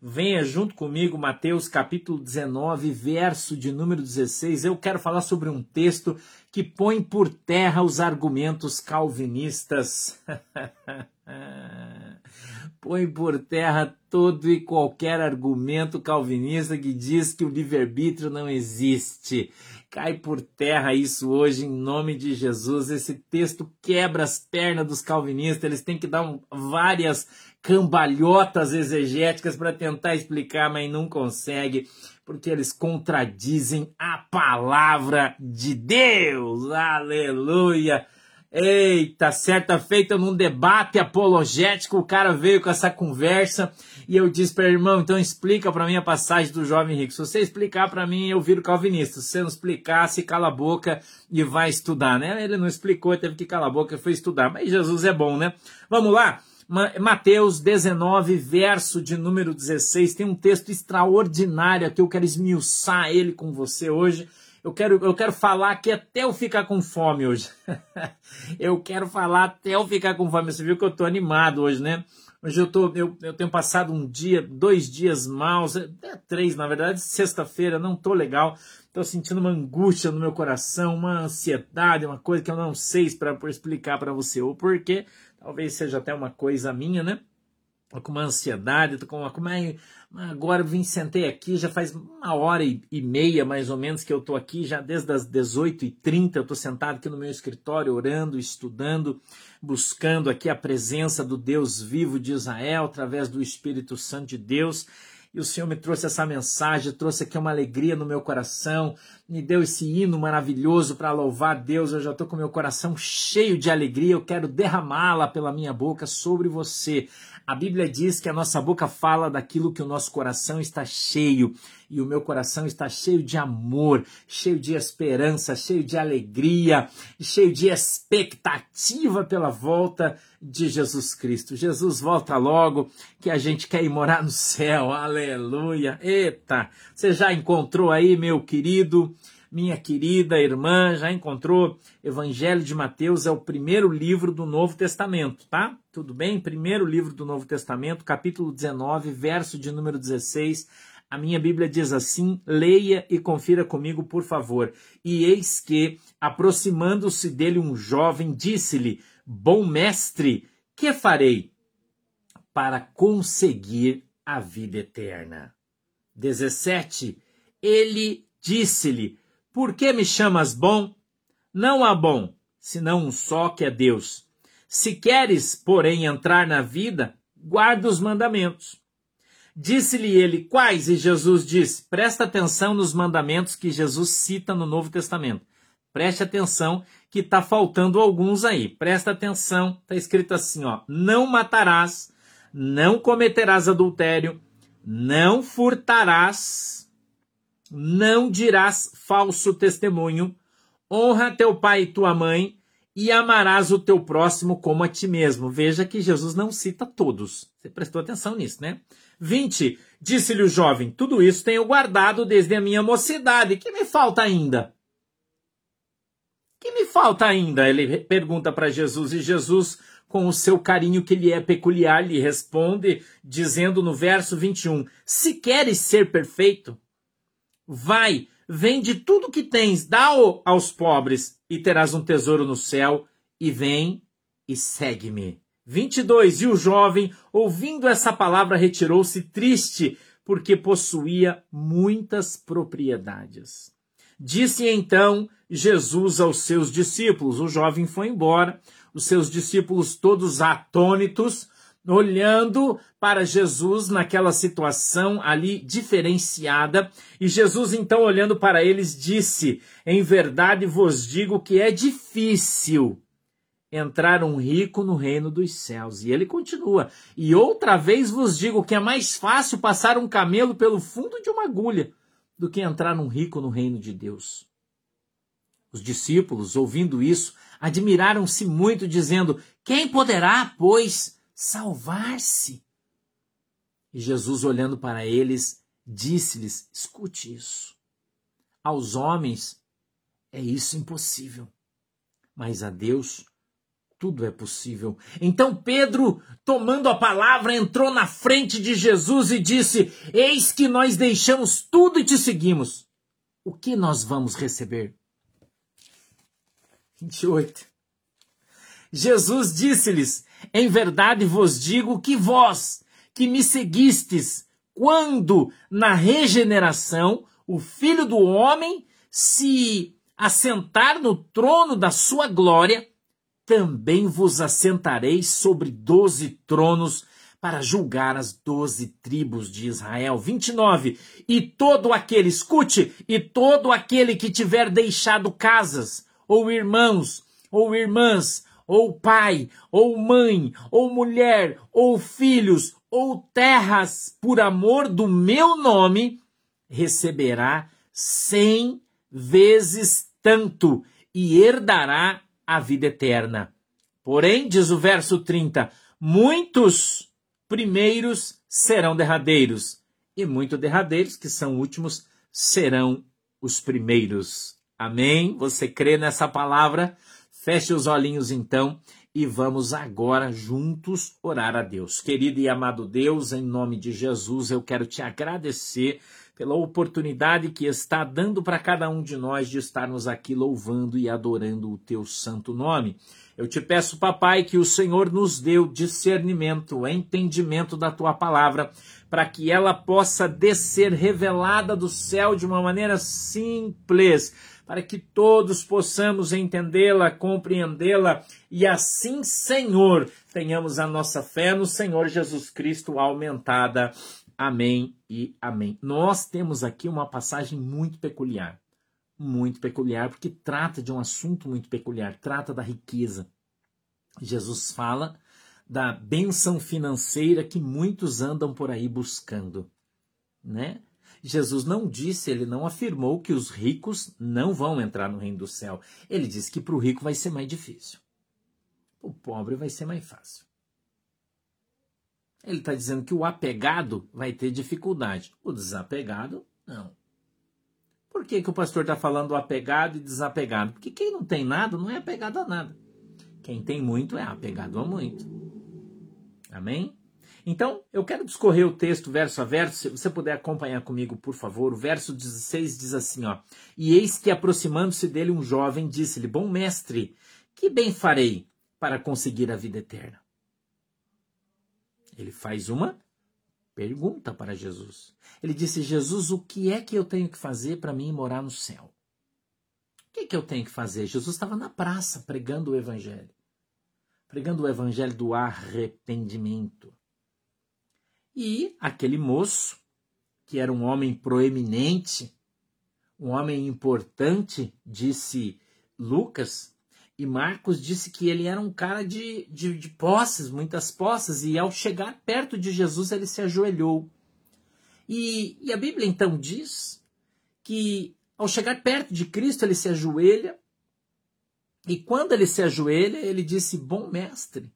Venha junto comigo, Mateus capítulo 19, verso de número 16. Eu quero falar sobre um texto que põe por terra os argumentos calvinistas. põe por terra todo e qualquer argumento calvinista que diz que o livre-arbítrio não existe. Cai por terra isso hoje em nome de Jesus. Esse texto quebra as pernas dos calvinistas. Eles têm que dar várias cambalhotas exegéticas para tentar explicar, mas não consegue, porque eles contradizem a palavra de Deus. Aleluia! Eita, certa feita num debate apologético, o cara veio com essa conversa e eu disse para irmão, então explica para mim a passagem do jovem rico. Se você explicar para mim, eu viro calvinista. Se você não explicar, se cala a boca e vai estudar, né? Ele não explicou, teve que calar a boca e foi estudar. Mas Jesus é bom, né? Vamos lá? Mateus 19, verso de número 16, tem um texto extraordinário que eu quero esmiuçar ele com você hoje. Eu quero, eu quero falar aqui até eu ficar com fome hoje. eu quero falar até eu ficar com fome. Você viu que eu estou animado hoje, né? Hoje eu, tô, eu, eu tenho passado um dia, dois dias maus, até três, na verdade, sexta-feira, não tô legal. Estou sentindo uma angústia no meu coração, uma ansiedade, uma coisa que eu não sei para explicar para você o porquê. Talvez seja até uma coisa minha, né? Tô com uma ansiedade, tô com uma. Como é, agora vim, sentei aqui, já faz uma hora e, e meia mais ou menos que eu tô aqui, já desde as 18h30 eu tô sentado aqui no meu escritório, orando, estudando, buscando aqui a presença do Deus vivo de Israel através do Espírito Santo de Deus e o Senhor me trouxe essa mensagem, trouxe aqui uma alegria no meu coração, me deu esse hino maravilhoso para louvar Deus. Eu já estou com meu coração cheio de alegria, eu quero derramá-la pela minha boca sobre você. A Bíblia diz que a nossa boca fala daquilo que o nosso coração está cheio, e o meu coração está cheio de amor, cheio de esperança, cheio de alegria, cheio de expectativa pela volta de Jesus Cristo. Jesus volta logo, que a gente quer ir morar no céu. Aleluia. Eita, você já encontrou aí, meu querido? Minha querida irmã já encontrou Evangelho de Mateus, é o primeiro livro do Novo Testamento, tá? Tudo bem? Primeiro livro do Novo Testamento, capítulo 19, verso de número 16. A minha Bíblia diz assim: leia e confira comigo, por favor. E eis que, aproximando-se dele um jovem, disse-lhe: Bom mestre, que farei para conseguir a vida eterna? 17. Ele disse-lhe: por que me chamas bom? Não há bom, senão um só que é Deus. Se queres, porém, entrar na vida, guarda os mandamentos. Disse-lhe ele quais, e Jesus disse: presta atenção nos mandamentos que Jesus cita no Novo Testamento. Preste atenção que está faltando alguns aí. Presta atenção, está escrito assim: ó, não matarás, não cometerás adultério, não furtarás, não dirás falso testemunho, honra teu pai e tua mãe, e amarás o teu próximo como a ti mesmo. Veja que Jesus não cita todos. Você prestou atenção nisso, né? 20. Disse-lhe o jovem: Tudo isso tenho guardado desde a minha mocidade. Que me falta ainda? Que me falta ainda? Ele pergunta para Jesus, e Jesus, com o seu carinho que lhe é peculiar, lhe responde, dizendo no verso 21: Se queres ser perfeito, Vai, vende tudo que tens, dá-o aos pobres, e terás um tesouro no céu, e vem e segue-me. 22. E o jovem, ouvindo essa palavra, retirou-se triste, porque possuía muitas propriedades. Disse então Jesus aos seus discípulos: o jovem foi embora, os seus discípulos todos atônitos, olhando para Jesus naquela situação ali diferenciada. E Jesus, então, olhando para eles, disse: Em verdade vos digo que é difícil entrar um rico no reino dos céus. E ele continua: E outra vez vos digo que é mais fácil passar um camelo pelo fundo de uma agulha do que entrar um rico no reino de Deus. Os discípulos, ouvindo isso, admiraram-se muito, dizendo: Quem poderá, pois, salvar-se. E Jesus, olhando para eles, disse-lhes: escute isso. Aos homens é isso impossível, mas a Deus tudo é possível. Então Pedro, tomando a palavra, entrou na frente de Jesus e disse: Eis que nós deixamos tudo e te seguimos. O que nós vamos receber? 28. Jesus disse-lhes: Em verdade vos digo que vós, que me seguistes, quando na regeneração o Filho do Homem se assentar no trono da sua glória, também vos assentareis sobre doze tronos para julgar as doze tribos de Israel. 29. E todo aquele, escute, e todo aquele que tiver deixado casas, ou irmãos, ou irmãs, ou pai, ou mãe, ou mulher, ou filhos, ou terras, por amor do meu nome, receberá cem vezes tanto e herdará a vida eterna. Porém, diz o verso 30, muitos primeiros serão derradeiros, e muitos derradeiros, que são últimos, serão os primeiros. Amém? Você crê nessa palavra? Feche os olhinhos então e vamos agora juntos orar a Deus. Querido e amado Deus, em nome de Jesus, eu quero te agradecer pela oportunidade que está dando para cada um de nós de estarmos aqui louvando e adorando o teu santo nome. Eu te peço, papai, que o Senhor nos dê o discernimento, o entendimento da tua palavra, para que ela possa descer revelada do céu de uma maneira simples, para que todos possamos entendê-la, compreendê-la e assim, Senhor, tenhamos a nossa fé no Senhor Jesus Cristo aumentada Amém e amém. Nós temos aqui uma passagem muito peculiar. Muito peculiar, porque trata de um assunto muito peculiar, trata da riqueza. Jesus fala da benção financeira que muitos andam por aí buscando, né? Jesus não disse, ele não afirmou que os ricos não vão entrar no reino do céu. Ele disse que para o rico vai ser mais difícil. O pobre vai ser mais fácil. Ele está dizendo que o apegado vai ter dificuldade. O desapegado, não. Por que, que o pastor está falando apegado e desapegado? Porque quem não tem nada não é apegado a nada. Quem tem muito é apegado a muito. Amém? Então, eu quero discorrer o texto verso a verso. Se você puder acompanhar comigo, por favor. O verso 16 diz assim: ó, E eis que aproximando-se dele um jovem disse-lhe: Bom mestre, que bem farei para conseguir a vida eterna? Ele faz uma pergunta para Jesus. Ele disse: Jesus, o que é que eu tenho que fazer para mim morar no céu? O que, é que eu tenho que fazer? Jesus estava na praça pregando o evangelho pregando o evangelho do arrependimento. E aquele moço, que era um homem proeminente, um homem importante, disse Lucas, e Marcos disse que ele era um cara de, de, de posses, muitas posses, e ao chegar perto de Jesus ele se ajoelhou. E, e a Bíblia então diz que ao chegar perto de Cristo ele se ajoelha, e quando ele se ajoelha, ele disse: Bom mestre.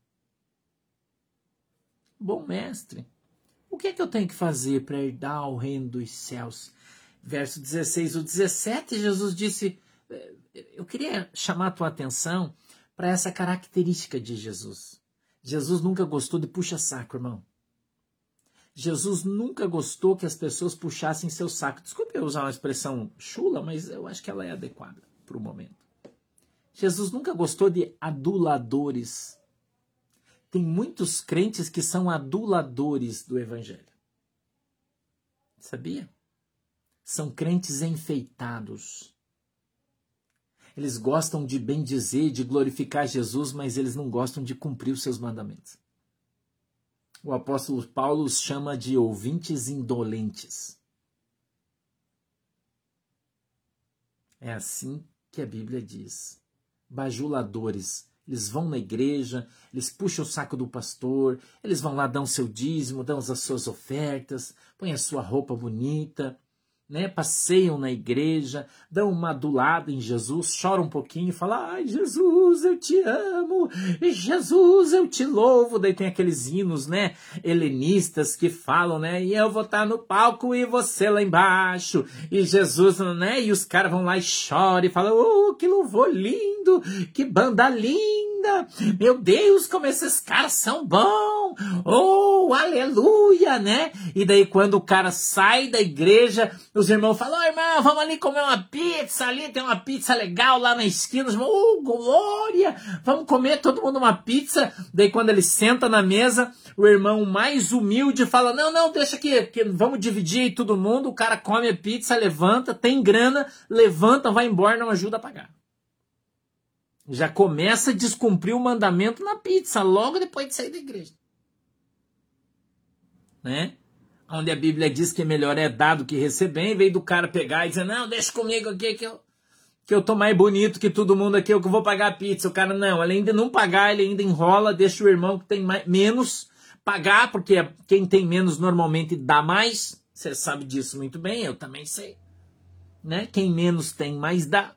Bom mestre. O que é que eu tenho que fazer para herdar o reino dos céus? Verso 16 ou 17, Jesus disse: eu queria chamar a tua atenção para essa característica de Jesus. Jesus nunca gostou de puxa-saco, irmão. Jesus nunca gostou que as pessoas puxassem seu saco. Desculpe eu usar uma expressão chula, mas eu acho que ela é adequada para o momento. Jesus nunca gostou de aduladores. Tem muitos crentes que são aduladores do Evangelho. Sabia? São crentes enfeitados eles gostam de bem dizer, de glorificar Jesus, mas eles não gostam de cumprir os seus mandamentos. O apóstolo Paulo os chama de ouvintes indolentes. É assim que a Bíblia diz. Bajuladores. Eles vão na igreja, eles puxam o saco do pastor, eles vão lá, dão seu dízimo, dão as suas ofertas, põem a sua roupa bonita, né, passeiam na igreja, dão uma adulada em Jesus, choram um pouquinho falam: Ai, Jesus, eu te amo, Jesus, eu te louvo. Daí tem aqueles hinos, né, helenistas que falam, né, e eu vou estar no palco e você lá embaixo, e Jesus, né, e os caras vão lá e choram e falam: Oh, que louvor lindo, que banda linda! Meu Deus, como esses caras são bons! Oh, aleluia, né? E daí quando o cara sai da igreja, os irmãos falam, oh, irmão, vamos ali comer uma pizza, ali tem uma pizza legal lá na esquina, os irmãos, oh, glória! Vamos comer todo mundo uma pizza. Daí quando ele senta na mesa, o irmão mais humilde fala, não, não, deixa aqui, que vamos dividir aí todo mundo, o cara come a pizza, levanta, tem grana, levanta, vai embora, não ajuda a pagar. Já começa a descumprir o mandamento na pizza, logo depois de sair da igreja. Né? Onde a Bíblia diz que melhor é dado que receber, em vez do cara pegar e dizer, não, deixa comigo aqui que eu, que eu tô mais bonito que todo mundo aqui, eu que vou pagar a pizza. O cara, não, além de não pagar, ele ainda enrola, deixa o irmão que tem mais, menos pagar, porque quem tem menos normalmente dá mais. Você sabe disso muito bem, eu também sei. Né? Quem menos tem, mais dá.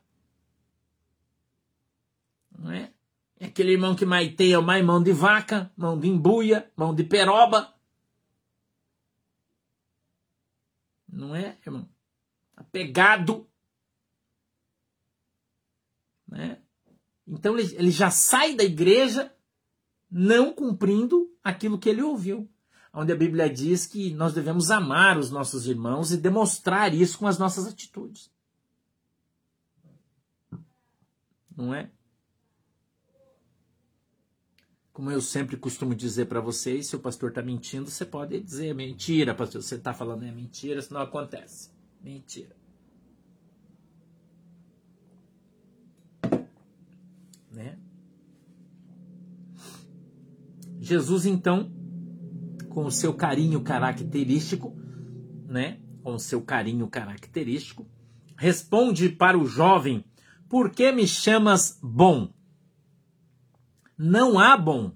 Não é? é aquele irmão que mais tem é o mais mão de vaca, mão de embuia, mão de peroba. Não é, irmão? Apegado. Né? Então ele, ele já sai da igreja não cumprindo aquilo que ele ouviu. Onde a Bíblia diz que nós devemos amar os nossos irmãos e demonstrar isso com as nossas atitudes. Não é? Como eu sempre costumo dizer para vocês, se o pastor está mentindo, você pode dizer mentira, pastor. Você está falando é mentira, isso não acontece. Mentira. Né? Jesus, então, com o seu carinho característico, né? Com o seu carinho característico, responde para o jovem: Por que me chamas bom? Não há bom,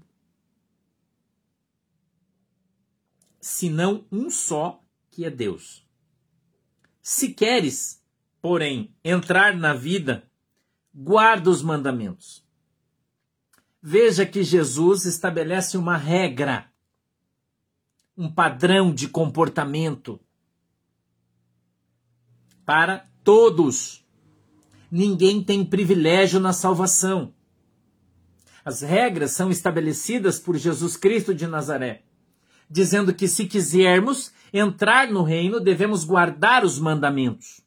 senão um só, que é Deus. Se queres, porém, entrar na vida, guarda os mandamentos. Veja que Jesus estabelece uma regra, um padrão de comportamento para todos. Ninguém tem privilégio na salvação. As regras são estabelecidas por Jesus Cristo de Nazaré, dizendo que se quisermos entrar no reino, devemos guardar os mandamentos.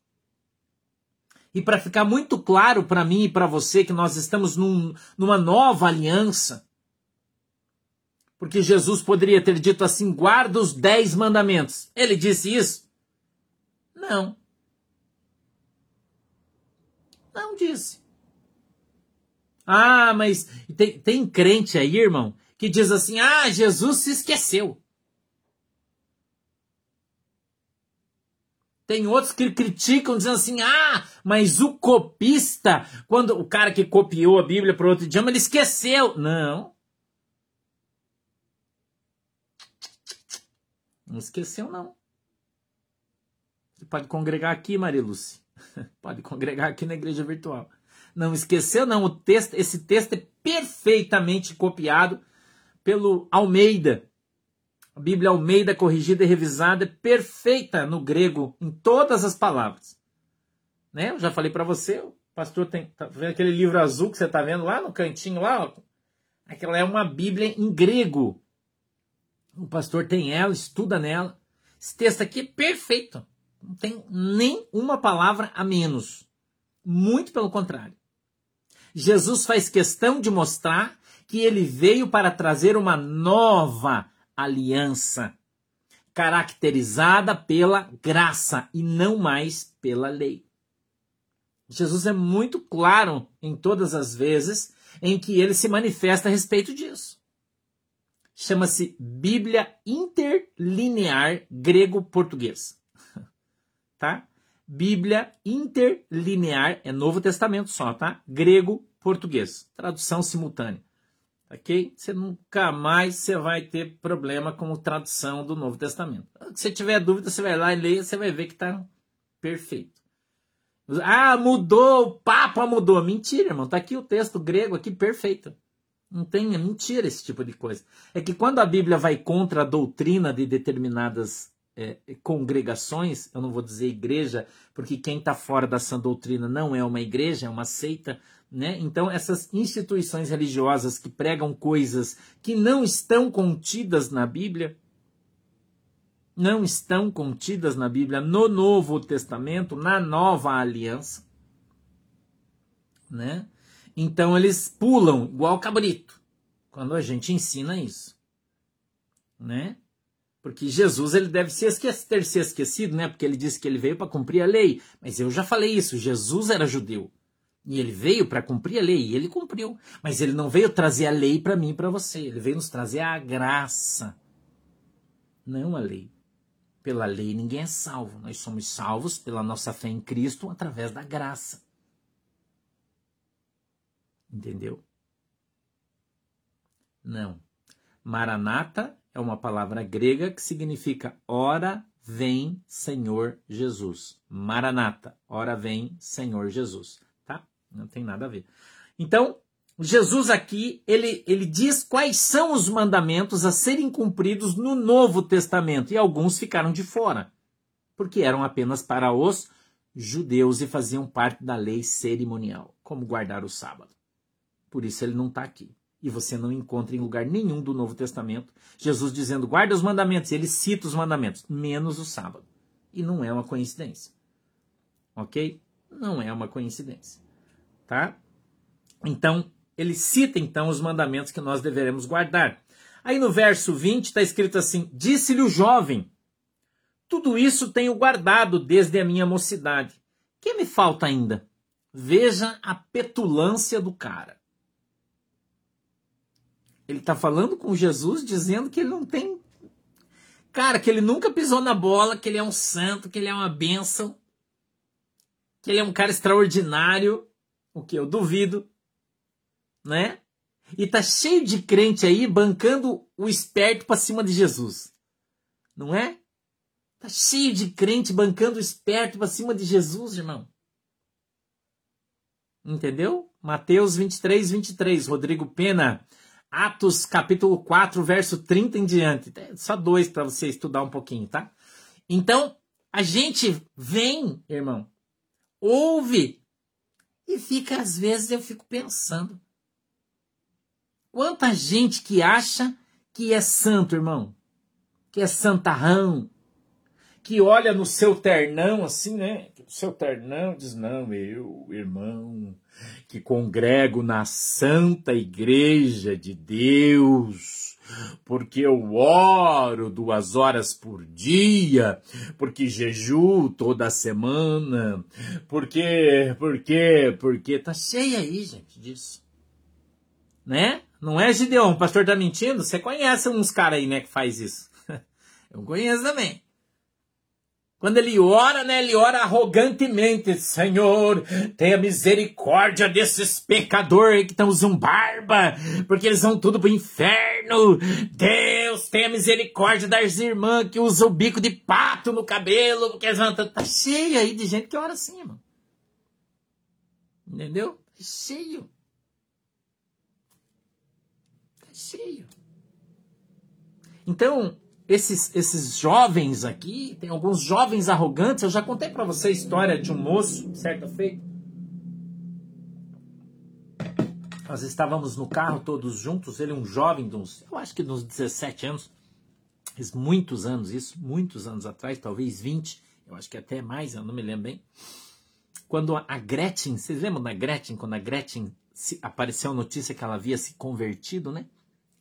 E para ficar muito claro para mim e para você que nós estamos num, numa nova aliança, porque Jesus poderia ter dito assim: guarda os dez mandamentos. Ele disse isso? Não. Não disse. Ah, mas tem, tem crente aí, irmão, que diz assim: ah, Jesus se esqueceu. Tem outros que criticam, dizendo assim: ah, mas o copista, quando o cara que copiou a Bíblia para outro idioma, ele esqueceu. Não. Não esqueceu, não. Você pode congregar aqui, Maria Lúcia. Pode congregar aqui na igreja virtual não esqueceu, não. O texto, esse texto é perfeitamente copiado pelo Almeida. A Bíblia Almeida, corrigida e revisada, é perfeita no grego, em todas as palavras. Né? Eu já falei para você, o pastor tem. Tá vendo aquele livro azul que você está vendo lá no cantinho lá? Ó? Aquela é uma Bíblia em grego. O pastor tem ela, estuda nela. Esse texto aqui é perfeito. Não tem nem uma palavra a menos. Muito pelo contrário. Jesus faz questão de mostrar que ele veio para trazer uma nova aliança, caracterizada pela graça e não mais pela lei. Jesus é muito claro em todas as vezes em que ele se manifesta a respeito disso. Chama-se Bíblia Interlinear Grego-Português. Tá? Bíblia interlinear, é Novo Testamento só, tá? Grego, português, tradução simultânea. Ok? Você nunca mais você vai ter problema com tradução do Novo Testamento. Se tiver dúvida, você vai lá e lê, você vai ver que está perfeito. Ah, mudou, o Papa mudou. Mentira, irmão. Tá aqui o texto grego aqui perfeito. Não tem, é mentira esse tipo de coisa. É que quando a Bíblia vai contra a doutrina de determinadas é, congregações, eu não vou dizer igreja, porque quem está fora da sã doutrina não é uma igreja, é uma seita, Né? Então, essas instituições religiosas que pregam coisas que não estão contidas na Bíblia, não estão contidas na Bíblia, no Novo Testamento, na Nova Aliança, né? Então eles pulam igual cabrito quando a gente ensina isso, né? Porque Jesus ele deve se ter se esquecido, né? Porque ele disse que ele veio para cumprir a lei. Mas eu já falei isso, Jesus era judeu. E ele veio para cumprir a lei, e ele cumpriu. Mas ele não veio trazer a lei para mim e para você. Ele veio nos trazer a graça, não a lei. Pela lei ninguém é salvo. Nós somos salvos pela nossa fé em Cristo através da graça. Entendeu? Não. Maranata é uma palavra grega que significa ora vem Senhor Jesus. Maranata, ora vem Senhor Jesus, tá? Não tem nada a ver. Então, Jesus aqui, ele, ele diz quais são os mandamentos a serem cumpridos no Novo Testamento, e alguns ficaram de fora, porque eram apenas para os judeus e faziam parte da lei cerimonial, como guardar o sábado. Por isso ele não está aqui. E você não encontra em lugar nenhum do Novo Testamento Jesus dizendo guarda os mandamentos. Ele cita os mandamentos, menos o sábado. E não é uma coincidência. Ok? Não é uma coincidência. Tá? Então, ele cita então os mandamentos que nós deveremos guardar. Aí no verso 20 está escrito assim: Disse-lhe o jovem: Tudo isso tenho guardado desde a minha mocidade. Que me falta ainda? Veja a petulância do cara. Ele está falando com Jesus, dizendo que ele não tem. Cara, que ele nunca pisou na bola, que ele é um santo, que ele é uma bênção, que ele é um cara extraordinário. O que? Eu duvido né? E tá cheio de crente aí bancando o esperto para cima de Jesus. Não é? Tá cheio de crente bancando o esperto para cima de Jesus, irmão. Entendeu? Mateus 23, 23. Rodrigo Pena. Atos capítulo 4, verso 30 em diante. É só dois para você estudar um pouquinho, tá? Então, a gente vem, irmão, ouve e fica, às vezes, eu fico pensando. Quanta gente que acha que é santo, irmão. Que é santarrão. Que olha no seu ternão assim, né? Seu ternão diz: Não, eu, irmão, que congrego na santa igreja de Deus porque eu oro duas horas por dia, porque jejuo toda semana, porque, porque, porque tá cheia aí, gente, disso. Né? Não é, Gideon? O pastor tá mentindo? Você conhece uns caras aí, né, que faz isso. Eu conheço também. Quando ele ora, né, ele ora arrogantemente. Senhor, tenha misericórdia desses pecadores que estão usando barba, porque eles vão tudo pro inferno. Deus, tenha misericórdia das irmãs que usam o bico de pato no cabelo, porque eles vão... Tá cheio aí de gente que ora assim, mano. Entendeu? Tá cheio. cheio. Então, esses, esses jovens aqui, tem alguns jovens arrogantes, eu já contei para você a história de um moço, certa feita. Nós estávamos no carro todos juntos, ele um jovem de uns, eu acho que uns 17 anos, muitos anos isso, muitos anos atrás, talvez 20, eu acho que até mais, eu não me lembro bem. Quando a Gretchen, vocês lembram da Gretchen, quando a Gretchen se, apareceu a notícia que ela havia se convertido, né?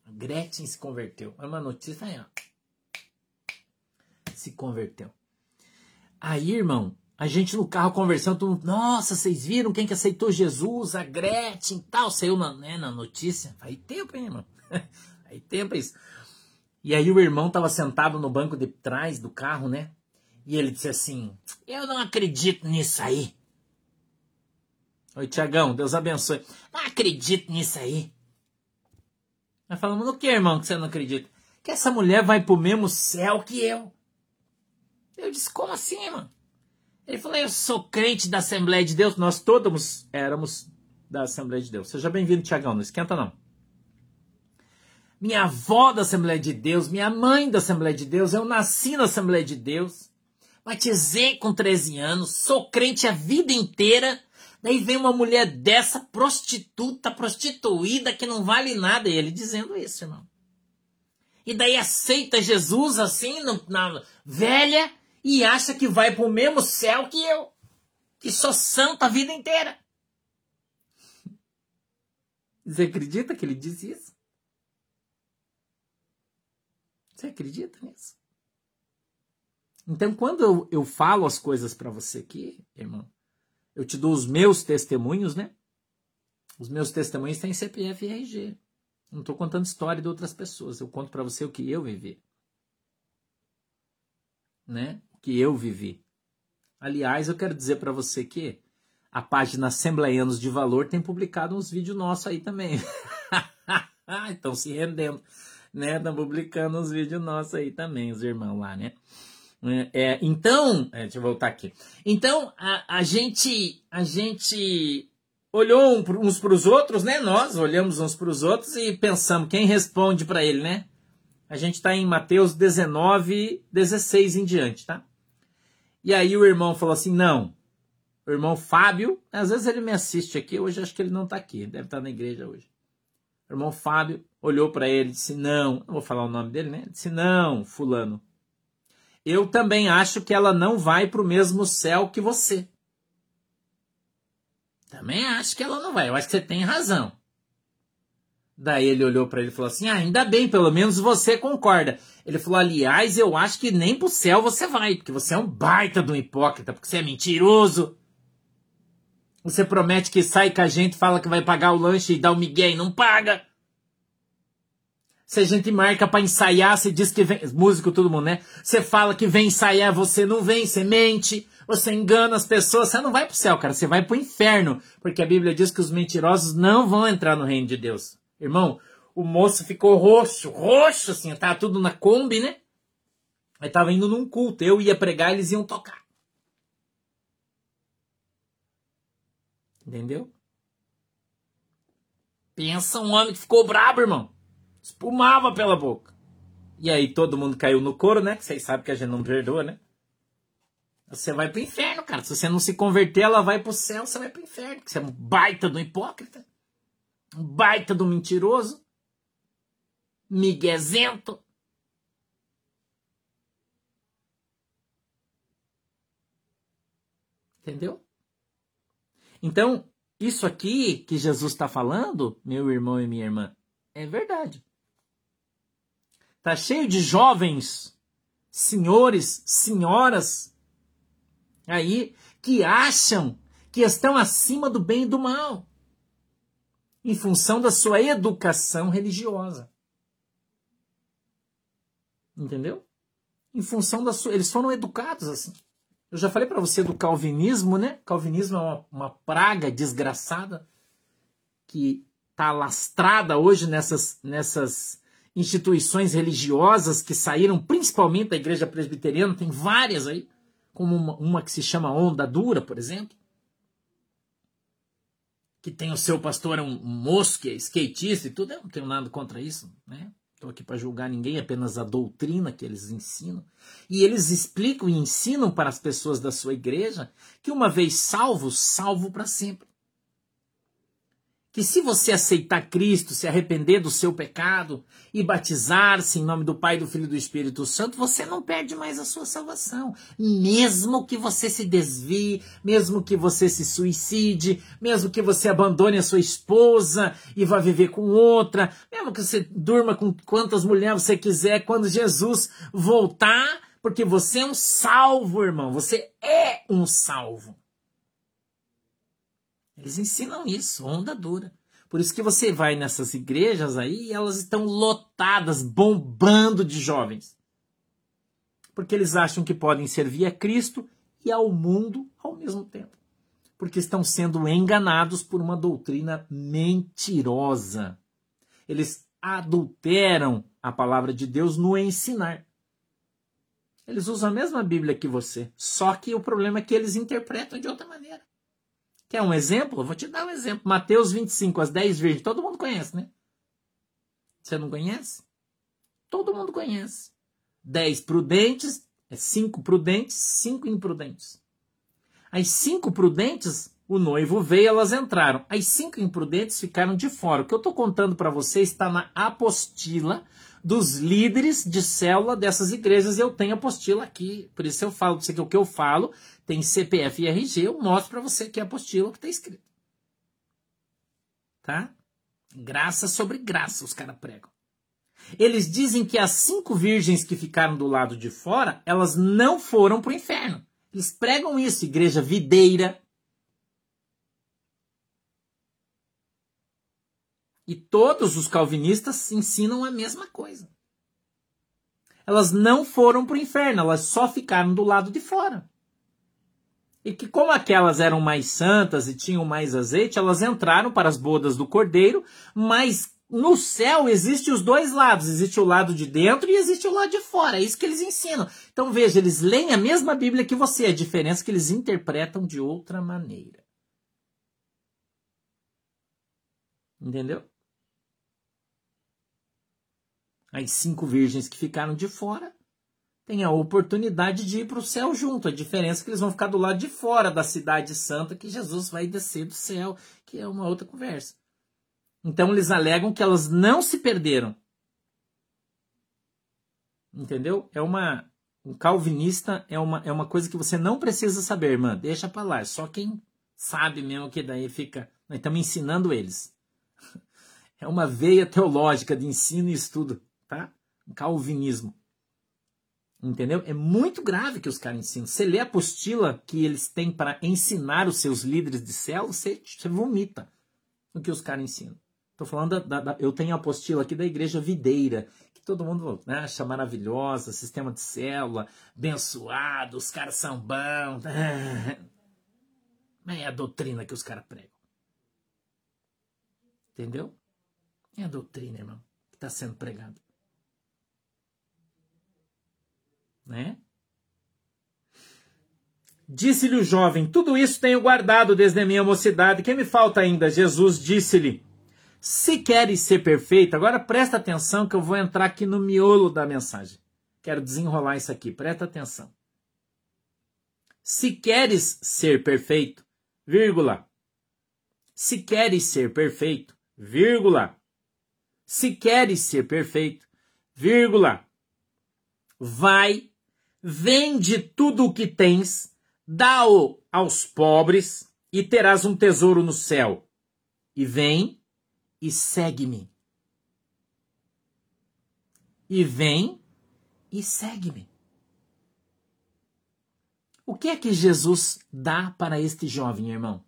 Gretchen se converteu. É uma notícia aí, ó. Se converteu. Aí, irmão, a gente no carro conversando, todo nossa, vocês viram quem que aceitou Jesus? A Gretchen e tal. Saiu na, né, na notícia. Aí tempo, hein, irmão? Aí tempo isso. E aí o irmão tava sentado no banco de trás do carro, né? E ele disse assim: Eu não acredito nisso aí. Oi, Tiagão, Deus abençoe. Não acredito nisso aí. Nós falamos, no que, irmão, que você não acredita? Que essa mulher vai pro mesmo céu que eu. Eu disse, como assim, irmão? Ele falou, eu sou crente da Assembleia de Deus. Nós todos éramos da Assembleia de Deus. Seja bem-vindo, Tiagão, não esquenta não. Minha avó da Assembleia de Deus, minha mãe da Assembleia de Deus, eu nasci na Assembleia de Deus, batizei com 13 anos, sou crente a vida inteira, Daí vem uma mulher dessa, prostituta, prostituída, que não vale nada. E ele dizendo isso, irmão. E daí aceita Jesus assim, na velha, e acha que vai para o mesmo céu que eu, que sou santo a vida inteira. Você acredita que ele diz isso? Você acredita nisso? Então, quando eu, eu falo as coisas para você aqui, irmão, eu te dou os meus testemunhos, né? Os meus testemunhos têm CPF e RG. Não estou contando história de outras pessoas. Eu conto para você o que eu vivi. Né? Que eu vivi. Aliás, eu quero dizer para você que a página Assembleianos de Valor tem publicado uns vídeos nossos aí também. Estão se rendendo, né? Estão publicando uns vídeos nossos aí também, os irmãos lá, né? É então, é, deixa eu voltar aqui. Então, a, a gente, a gente olhou uns para os outros, né? Nós olhamos uns para os outros e pensamos quem responde para ele, né? A gente está em Mateus 19, 16 em diante, tá? E aí o irmão falou assim: não, o irmão Fábio, às vezes ele me assiste aqui, hoje acho que ele não está aqui, deve estar tá na igreja hoje. O irmão Fábio olhou para ele e disse: Não, não vou falar o nome dele, né? Disse: Não, Fulano. Eu também acho que ela não vai para o mesmo céu que você. Também acho que ela não vai. Eu acho que você tem razão. Daí ele olhou para ele e falou assim: ah, ainda bem, pelo menos você concorda. Ele falou: aliás, eu acho que nem pro céu você vai, porque você é um baita um hipócrita, porque você é mentiroso. Você promete que sai com a gente, fala que vai pagar o lanche e dá o um migué e não paga. Se a gente marca para ensaiar, você diz que vem. Músico, todo mundo, né? Você fala que vem ensaiar, você não vem, você mente, você engana as pessoas, você não vai pro céu, cara, você vai pro inferno. Porque a Bíblia diz que os mentirosos não vão entrar no reino de Deus. Irmão, o moço ficou roxo, roxo, assim, tava tudo na Kombi, né? Aí tava indo num culto, eu ia pregar, eles iam tocar. Entendeu? Pensa um homem que ficou brabo, irmão. Espumava pela boca. E aí todo mundo caiu no couro, né? Que vocês sabem que a gente não perdoa, né? Você vai pro inferno, cara. Se você não se converter, ela vai pro céu, você vai pro inferno. Você é um baita do hipócrita. Baita do mentiroso. Miguezento. Entendeu? Então, isso aqui que Jesus está falando, meu irmão e minha irmã, é verdade. Tá cheio de jovens, senhores, senhoras aí que acham que estão acima do bem e do mal em função da sua educação religiosa. Entendeu? Em função da sua. Eles foram educados assim. Eu já falei para você do calvinismo, né? Calvinismo é uma, uma praga desgraçada que está lastrada hoje nessas, nessas instituições religiosas que saíram principalmente da igreja presbiteriana, tem várias aí, como uma, uma que se chama Onda Dura, por exemplo, que tem o seu pastor um, um moço que é skatista e tudo, eu não tenho nada contra isso, né? estou aqui para julgar ninguém, apenas a doutrina que eles ensinam. E eles explicam e ensinam para as pessoas da sua igreja que uma vez salvo, salvo para sempre que se você aceitar Cristo, se arrepender do seu pecado e batizar-se em nome do Pai, do Filho e do Espírito Santo, você não perde mais a sua salvação. Mesmo que você se desvie, mesmo que você se suicide, mesmo que você abandone a sua esposa e vá viver com outra, mesmo que você durma com quantas mulheres você quiser, quando Jesus voltar, porque você é um salvo, irmão, você é um salvo. Eles ensinam isso, onda dura. Por isso que você vai nessas igrejas aí e elas estão lotadas, bombando de jovens. Porque eles acham que podem servir a Cristo e ao mundo ao mesmo tempo. Porque estão sendo enganados por uma doutrina mentirosa. Eles adulteram a palavra de Deus no ensinar. Eles usam a mesma Bíblia que você, só que o problema é que eles interpretam de outra maneira. Quer um exemplo? Vou te dar um exemplo. Mateus 25, as 10 virgens. Todo mundo conhece, né? Você não conhece? Todo mundo conhece. 10 prudentes, é 5 prudentes, 5 imprudentes. As 5 prudentes, O noivo veio, elas entraram. As cinco imprudentes ficaram de fora. O que eu estou contando para você está na apostila dos líderes de célula dessas igrejas. Eu tenho apostila aqui, por isso eu falo para você que o que eu falo tem CPF e RG. Eu mostro para você que é apostila o que está escrito. Tá? Graça sobre graça os caras pregam. Eles dizem que as cinco virgens que ficaram do lado de fora, elas não foram para o inferno. Eles pregam isso, igreja videira. E todos os calvinistas ensinam a mesma coisa. Elas não foram para o inferno, elas só ficaram do lado de fora. E que, como aquelas eram mais santas e tinham mais azeite, elas entraram para as bodas do cordeiro, mas no céu existe os dois lados, existe o lado de dentro e existe o lado de fora. É isso que eles ensinam. Então veja, eles leem a mesma Bíblia que você, a diferença é que eles interpretam de outra maneira. Entendeu? As cinco virgens que ficaram de fora têm a oportunidade de ir para o céu junto. A diferença é que eles vão ficar do lado de fora da cidade santa que Jesus vai descer do céu, que é uma outra conversa. Então eles alegam que elas não se perderam. Entendeu? É uma um calvinista é uma, é uma coisa que você não precisa saber, irmã. Deixa para lá. É só quem sabe mesmo que daí fica. Nós estamos ensinando eles. É uma veia teológica de ensino e estudo, tá? Calvinismo. Entendeu? É muito grave que os caras ensinam. Você lê a apostila que eles têm para ensinar os seus líderes de célula, você, você vomita o que os caras ensinam. Estou falando da, da, Eu tenho a apostila aqui da Igreja Videira, que todo mundo né, acha maravilhosa, sistema de célula, abençoado, os caras são bons. Mas é a doutrina que os caras pregam. Entendeu? É a doutrina, irmão, que está sendo pregada. Né? Disse-lhe o jovem: Tudo isso tenho guardado desde a minha mocidade. Que me falta ainda? Jesus disse-lhe: se queres ser perfeito, agora presta atenção que eu vou entrar aqui no miolo da mensagem. Quero desenrolar isso aqui, presta atenção. Se queres ser perfeito, vírgula. Se queres ser perfeito, vírgula. Se queres ser perfeito, vírgula. Vai, vende tudo o que tens, dá-o aos pobres e terás um tesouro no céu. E vem e segue-me. E vem e segue-me. O que é que Jesus dá para este jovem, irmão?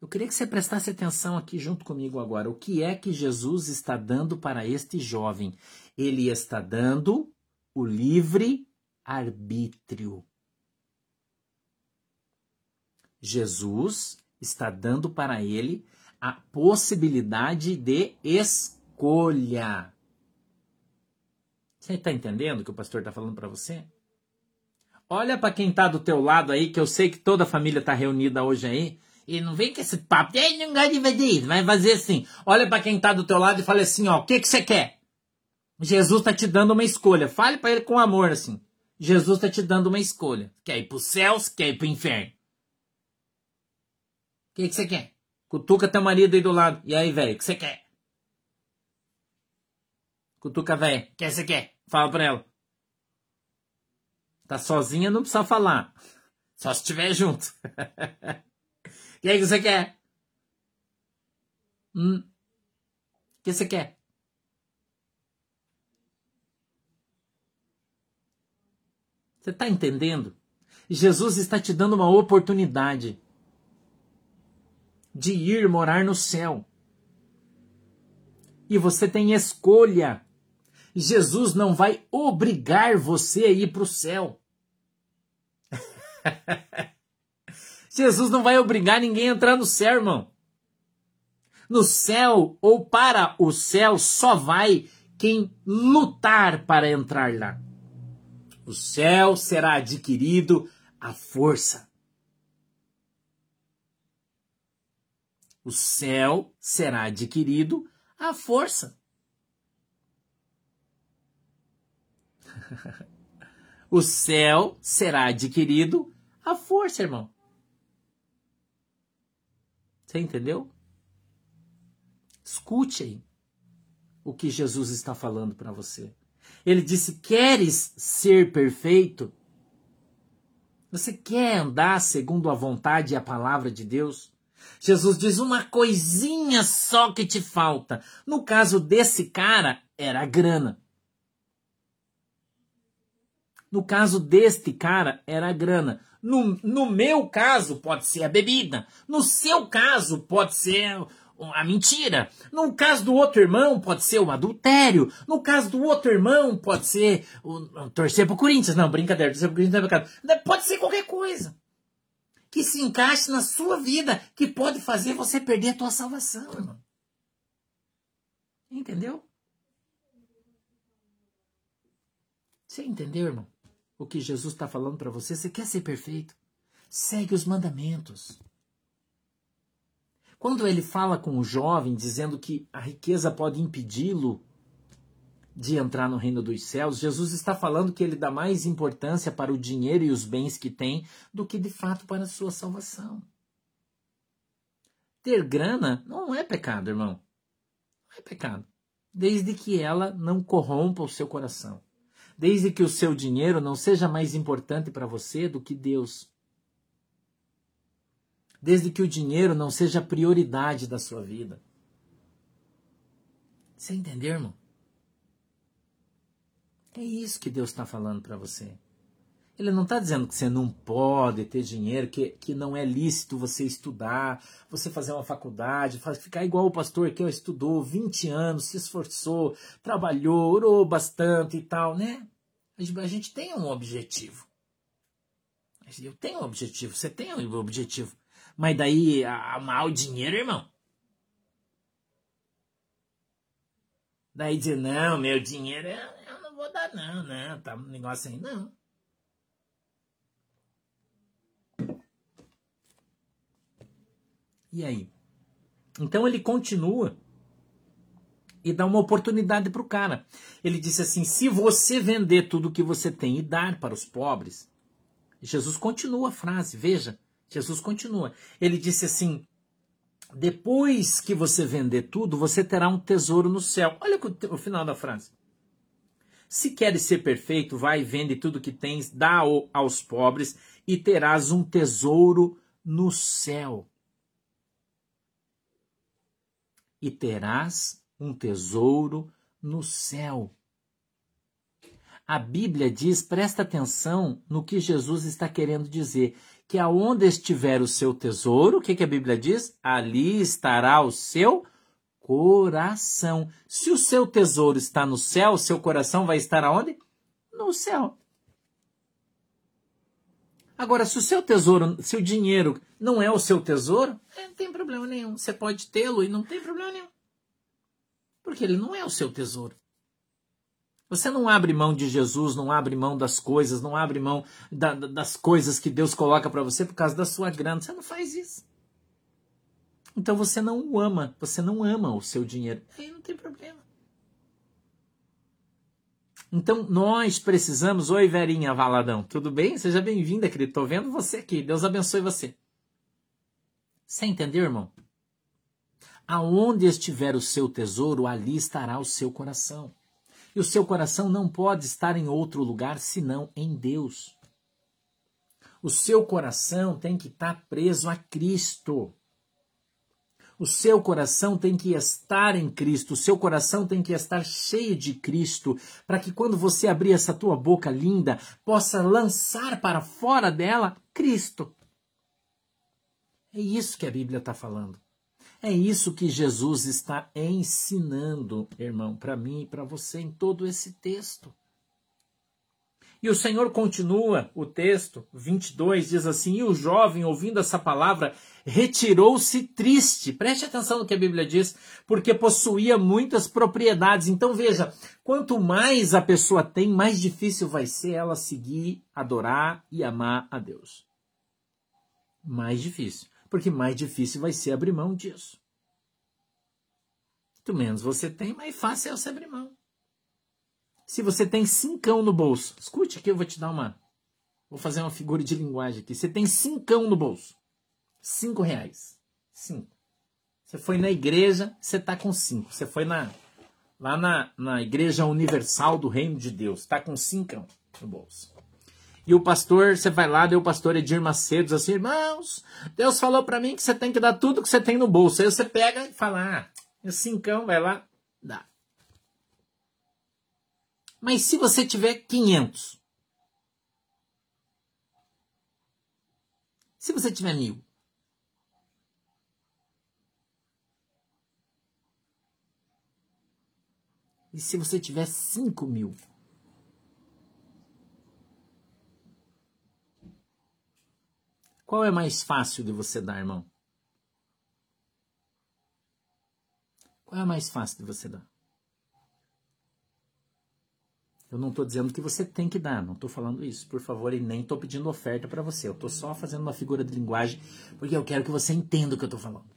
Eu queria que você prestasse atenção aqui junto comigo agora. O que é que Jesus está dando para este jovem? Ele está dando o livre arbítrio. Jesus está dando para ele a possibilidade de escolha. Você está entendendo o que o pastor está falando para você? Olha para quem está do teu lado aí, que eu sei que toda a família está reunida hoje aí, e não vem com esse papo, de fazer vai fazer assim. Olha para quem está do teu lado e fala assim, ó, o que, que você quer? Jesus está te dando uma escolha. Fale para ele com amor assim. Jesus está te dando uma escolha. Quer ir para os céus, quer ir para o inferno. O que, que você quer? Cutuca teu marido aí do lado. E aí, velho, o que você quer? Cutuca, velho. O que você quer? Fala pra ela. Tá sozinha, não precisa falar. Só se estiver junto. O que, que você quer? Hum? O que você quer? Você está entendendo? Jesus está te dando uma oportunidade de ir morar no céu. E você tem escolha. Jesus não vai obrigar você a ir para o céu. Jesus não vai obrigar ninguém a entrar no céu, irmão. No céu ou para o céu só vai quem lutar para entrar lá. O céu será adquirido à força. O céu será adquirido à força. o céu será adquirido A força, irmão. Você entendeu? Escute aí o que Jesus está falando para você. Ele disse: Queres ser perfeito? Você quer andar segundo a vontade e a palavra de Deus? Jesus diz uma coisinha só que te falta. No caso desse cara, era a grana. No caso deste cara, era a grana. No, no meu caso, pode ser a bebida. No seu caso, pode ser a mentira. No caso do outro irmão, pode ser o adultério. No caso do outro irmão, pode ser o, torcer pro Corinthians. Não, brincadeira, torcer pro Corinthians não é pecado. Pode ser qualquer coisa que se encaixe na sua vida, que pode fazer você perder a tua salvação, irmão. Entendeu? Você entendeu, irmão? o que Jesus está falando para você, você quer ser perfeito? Segue os mandamentos. Quando ele fala com o jovem, dizendo que a riqueza pode impedi-lo de entrar no reino dos céus, Jesus está falando que ele dá mais importância para o dinheiro e os bens que tem do que de fato para a sua salvação. Ter grana não é pecado, irmão. Não é pecado. Desde que ela não corrompa o seu coração desde que o seu dinheiro não seja mais importante para você do que Deus. Desde que o dinheiro não seja a prioridade da sua vida. Você entendeu, irmão? É isso que Deus está falando para você. Ele não está dizendo que você não pode ter dinheiro, que, que não é lícito você estudar, você fazer uma faculdade, ficar igual o pastor que estudou 20 anos, se esforçou, trabalhou, orou bastante e tal, né? A gente tem um objetivo. Eu tenho um objetivo, você tem um objetivo. Mas daí amar o dinheiro, irmão. Daí dizer, não, meu dinheiro eu não vou dar, não, não, tá um negócio aí, não. E aí? Então ele continua e dá uma oportunidade para o cara. Ele disse assim: se você vender tudo que você tem e dar para os pobres, Jesus continua a frase, veja, Jesus continua. Ele disse assim: depois que você vender tudo, você terá um tesouro no céu. Olha o, final da frase. Se queres ser perfeito, vai vende tudo que tens, dá aos pobres e terás um tesouro no céu. E terás um tesouro no céu. A Bíblia diz, presta atenção no que Jesus está querendo dizer, que aonde estiver o seu tesouro, o que, que a Bíblia diz? Ali estará o seu coração. Se o seu tesouro está no céu, seu coração vai estar aonde? No céu. Agora, se o seu tesouro, se o dinheiro não é o seu tesouro, não tem problema nenhum. Você pode tê-lo e não tem problema nenhum. Porque ele não é o seu tesouro. Você não abre mão de Jesus, não abre mão das coisas, não abre mão da, das coisas que Deus coloca para você por causa da sua grana. Você não faz isso. Então você não o ama, você não ama o seu dinheiro. Aí não tem problema. Então nós precisamos. Oi, Verinha Valadão, tudo bem? Seja bem-vinda, querido. Estou vendo você aqui. Deus abençoe você. Você entendeu, irmão? Aonde estiver o seu tesouro, ali estará o seu coração. E o seu coração não pode estar em outro lugar senão em Deus. O seu coração tem que estar preso a Cristo. O seu coração tem que estar em Cristo, o seu coração tem que estar cheio de Cristo, para que quando você abrir essa tua boca linda, possa lançar para fora dela Cristo. É isso que a Bíblia está falando. É isso que Jesus está ensinando, irmão, para mim e para você em todo esse texto. E o Senhor continua o texto, 22, diz assim: E o jovem, ouvindo essa palavra, retirou-se triste. Preste atenção no que a Bíblia diz, porque possuía muitas propriedades. Então veja: quanto mais a pessoa tem, mais difícil vai ser ela seguir, adorar e amar a Deus. Mais difícil porque mais difícil vai ser abrir mão disso. Quanto menos você tem, mais fácil é você abrir mão. Se você tem cincão no bolso, escute aqui, eu vou te dar uma, Vou fazer uma figura de linguagem aqui. Você tem cincão no bolso. Cinco reais. Cinco. Você foi na igreja, você tá com cinco. Você foi na, lá na, na Igreja Universal do Reino de Deus, tá com cincão no bolso. E o pastor, você vai lá, deu o pastor Edir Macedo, assim, irmãos, Deus falou para mim que você tem que dar tudo que você tem no bolso. Aí você pega e fala, ah, é cincão, vai lá, dá. Mas se você tiver 500, se você tiver mil, e se você tiver 5 mil, Qual é mais fácil de você dar, irmão? Qual é mais fácil de você dar? Eu não estou dizendo que você tem que dar, não estou falando isso, por favor, e nem estou pedindo oferta para você. Eu estou só fazendo uma figura de linguagem porque eu quero que você entenda o que eu estou falando.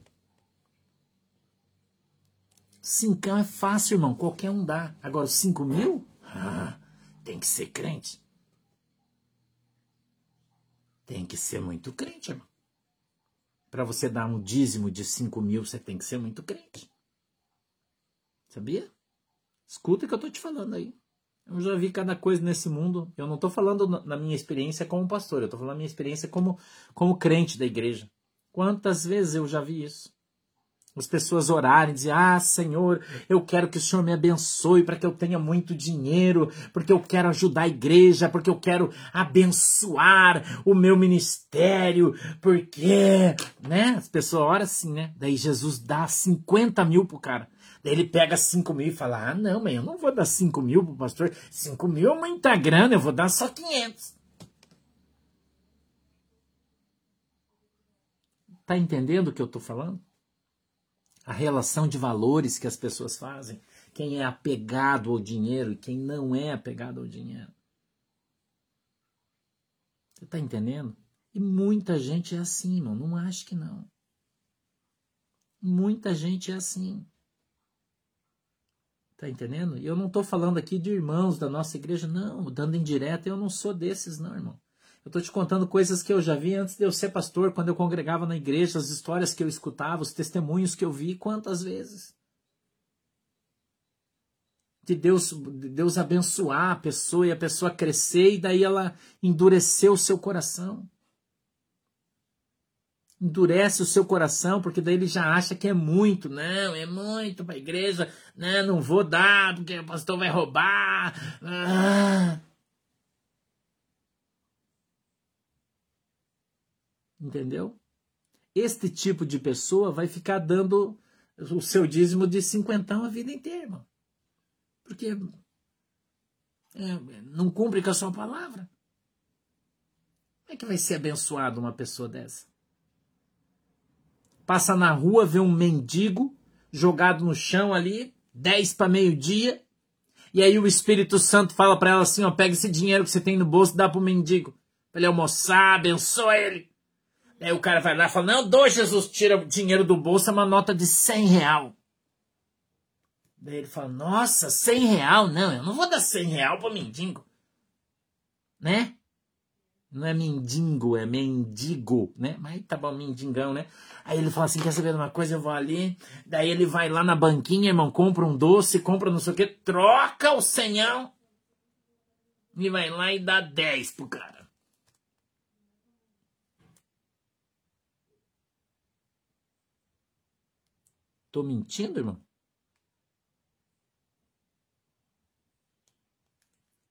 Cincão é fácil, irmão, qualquer um dá. Agora, cinco mil? Ah, tem que ser crente. Tem que ser muito crente, irmão. Para você dar um dízimo de 5 mil, você tem que ser muito crente. Sabia? Escuta o que eu estou te falando aí. Eu já vi cada coisa nesse mundo. Eu não estou falando na minha experiência como pastor, eu estou falando na minha experiência como, como crente da igreja. Quantas vezes eu já vi isso? As pessoas orarem, dizer: Ah, Senhor, eu quero que o Senhor me abençoe para que eu tenha muito dinheiro, porque eu quero ajudar a igreja, porque eu quero abençoar o meu ministério, porque, né? As pessoas oram assim, né? Daí Jesus dá 50 mil pro cara. Daí ele pega 5 mil e fala: Ah, não, mas eu não vou dar 5 mil pro pastor. 5 mil é muita grana, eu vou dar só 500. Tá entendendo o que eu tô falando? A relação de valores que as pessoas fazem, quem é apegado ao dinheiro e quem não é apegado ao dinheiro. Você está entendendo? E muita gente é assim, irmão. Não acho que não. Muita gente é assim. Tá entendendo? E eu não estou falando aqui de irmãos da nossa igreja, não. Dando em direto, eu não sou desses, não, irmão. Eu estou te contando coisas que eu já vi antes de eu ser pastor, quando eu congregava na igreja, as histórias que eu escutava, os testemunhos que eu vi, quantas vezes. De Deus, de Deus abençoar a pessoa e a pessoa crescer e daí ela endureceu o seu coração. Endurece o seu coração, porque daí ele já acha que é muito. Não, é muito para a igreja. Não, não vou dar, porque o pastor vai roubar. Ah. Entendeu? Este tipo de pessoa vai ficar dando o seu dízimo de cinquentão a vida inteira, irmão. Porque é, não cumpre com a sua palavra. Como é que vai ser abençoado uma pessoa dessa? Passa na rua, vê um mendigo jogado no chão ali, dez para meio-dia, e aí o Espírito Santo fala para ela assim: ó, pega esse dinheiro que você tem no bolso, dá pro mendigo, para ele almoçar, abençoa ele. Aí o cara vai lá e fala: Não, dou Jesus, tira o dinheiro do bolso, é uma nota de 100 real. Daí ele fala: Nossa, 100 real? Não, eu não vou dar 100 real para mendigo. Né? Não é mendigo, é mendigo, né? Mas tá bom, mendigão, né? Aí ele fala assim: Quer saber de uma coisa? Eu vou ali. Daí ele vai lá na banquinha, irmão, compra um doce, compra não sei o que, troca o senhão e vai lá e dá 10 pro cara. Tô mentindo, irmão?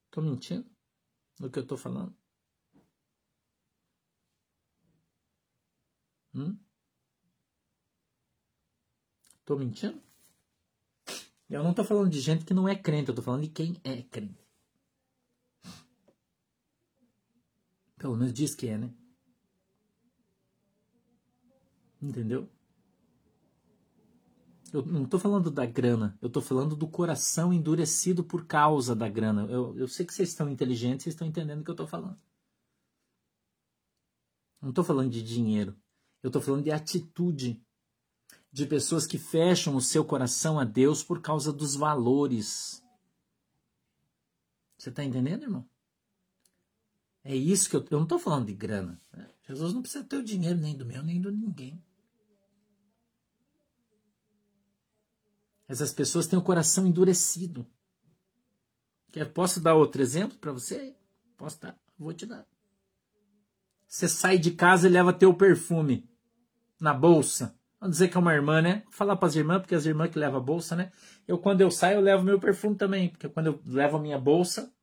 Tô mentindo no que eu tô falando? Hum? Tô mentindo? Eu não tô falando de gente que não é crente, eu tô falando de quem é crente. Pelo menos diz que é, né? Entendeu? Eu não estou falando da grana, eu estou falando do coração endurecido por causa da grana. Eu, eu sei que vocês estão inteligentes, vocês estão entendendo o que eu estou falando. Não estou falando de dinheiro, eu estou falando de atitude. De pessoas que fecham o seu coração a Deus por causa dos valores. Você está entendendo, irmão? É isso que eu, eu não estou falando de grana. Né? Jesus não precisa ter o dinheiro nem do meu, nem do ninguém. Essas pessoas têm o coração endurecido. Quer, posso dar outro exemplo para você? Posso dar, vou te dar. Você sai de casa e leva teu perfume na bolsa. Vamos dizer que é uma irmã, né? Vou falar para as irmãs, porque as irmãs que levam a bolsa, né? Eu, quando eu saio, eu levo meu perfume também. Porque quando eu levo a minha bolsa,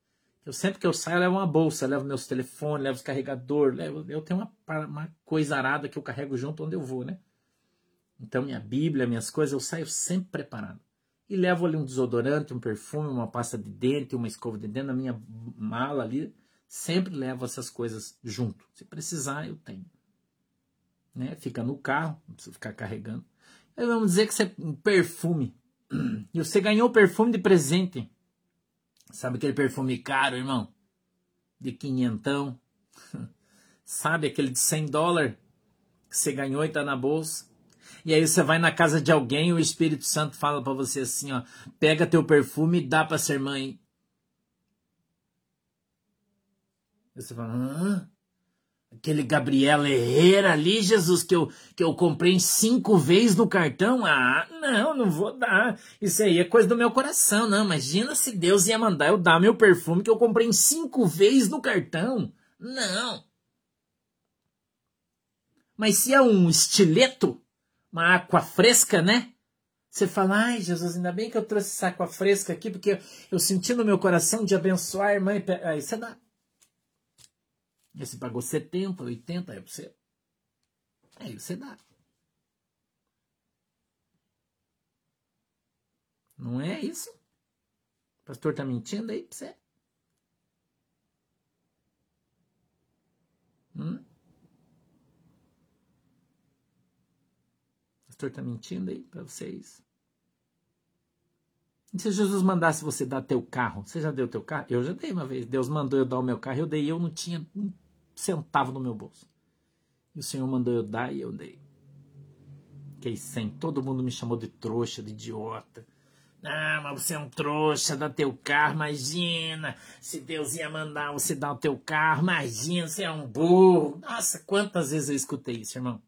eu sempre que eu saio, eu levo uma bolsa, levo meus telefones, levo os carregadores, levo, eu tenho uma, uma coisa arada que eu carrego junto onde eu vou, né? Então, minha Bíblia, minhas coisas, eu saio sempre preparado. E levo ali um desodorante, um perfume, uma pasta de dente, uma escova de dente na minha mala ali. Sempre levo essas coisas junto. Se precisar, eu tenho. Né? Fica no carro, não precisa ficar carregando. Aí vamos dizer que você um perfume. E você ganhou perfume de presente. Sabe aquele perfume caro, irmão? De quinhentão. Sabe aquele de 100 dólares que você ganhou e tá na bolsa? E aí você vai na casa de alguém o Espírito Santo fala para você assim, ó, pega teu perfume e dá para ser mãe. Você fala, Hã? aquele Gabriel Herrera ali, Jesus, que eu, que eu comprei cinco vezes no cartão? Ah, não, não vou dar. Isso aí é coisa do meu coração. Não, imagina se Deus ia mandar eu dar meu perfume que eu comprei cinco vezes no cartão. Não. Mas se é um estileto, uma água fresca, né? Você fala, ai Jesus, ainda bem que eu trouxe essa água fresca aqui, porque eu senti no meu coração de abençoar a irmã. Aí você dá. Você pagou 70, 80, aí você. Aí você dá. Não é isso? O pastor tá mentindo aí pra você? Hum? Pastor tá mentindo aí para vocês? E se Jesus mandasse você dar teu carro? Você já deu teu carro? Eu já dei uma vez. Deus mandou eu dar o meu carro, eu dei. Eu não tinha um centavo no meu bolso. E o Senhor mandou eu dar e eu dei. Fiquei sem. Todo mundo me chamou de trouxa, de idiota. Ah, mas você é um trouxa, dá teu carro, imagina. Se Deus ia mandar você dar o teu carro, imagina, você é um burro. Nossa, quantas vezes eu escutei isso, irmão?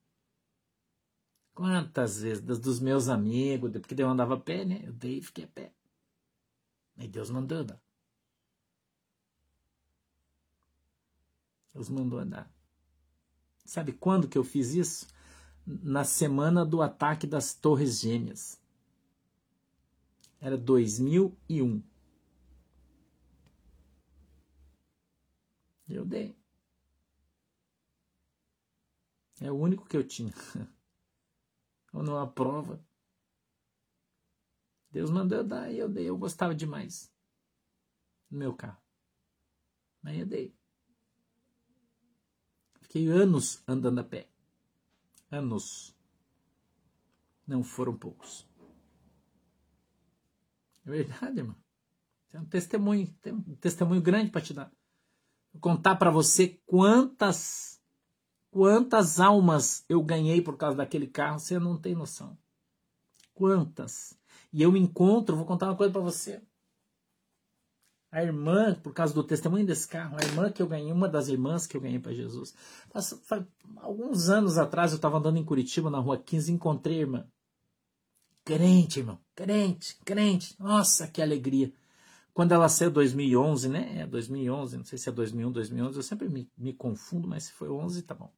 Quantas vezes? Dos meus amigos, porque eu andava a pé, né? Eu dei e fiquei a pé. E Deus mandou dar. Deus mandou andar. Sabe quando que eu fiz isso? Na semana do ataque das Torres Gêmeas. Era 2001. Eu dei. É o único que eu tinha. Ou numa prova. Deus mandou eu dar e eu dei. Eu gostava demais do meu carro. Mas eu dei. Fiquei anos andando a pé. Anos. Não foram poucos. É verdade, irmão. Tem um testemunho, tem um testemunho grande para te dar. Vou contar para você quantas quantas almas eu ganhei por causa daquele carro, você não tem noção. Quantas? E eu me encontro, vou contar uma coisa para você. A irmã, por causa do testemunho desse carro, a irmã que eu ganhei, uma das irmãs que eu ganhei para Jesus. Faz, faz, alguns anos atrás eu estava andando em Curitiba, na rua 15, e encontrei a irmã. Crente, irmão, crente, crente. Nossa, que alegria. Quando ela saiu 2011, né? É 2011, não sei se é 2001, 2011, eu sempre me, me confundo, mas se foi 11, tá bom.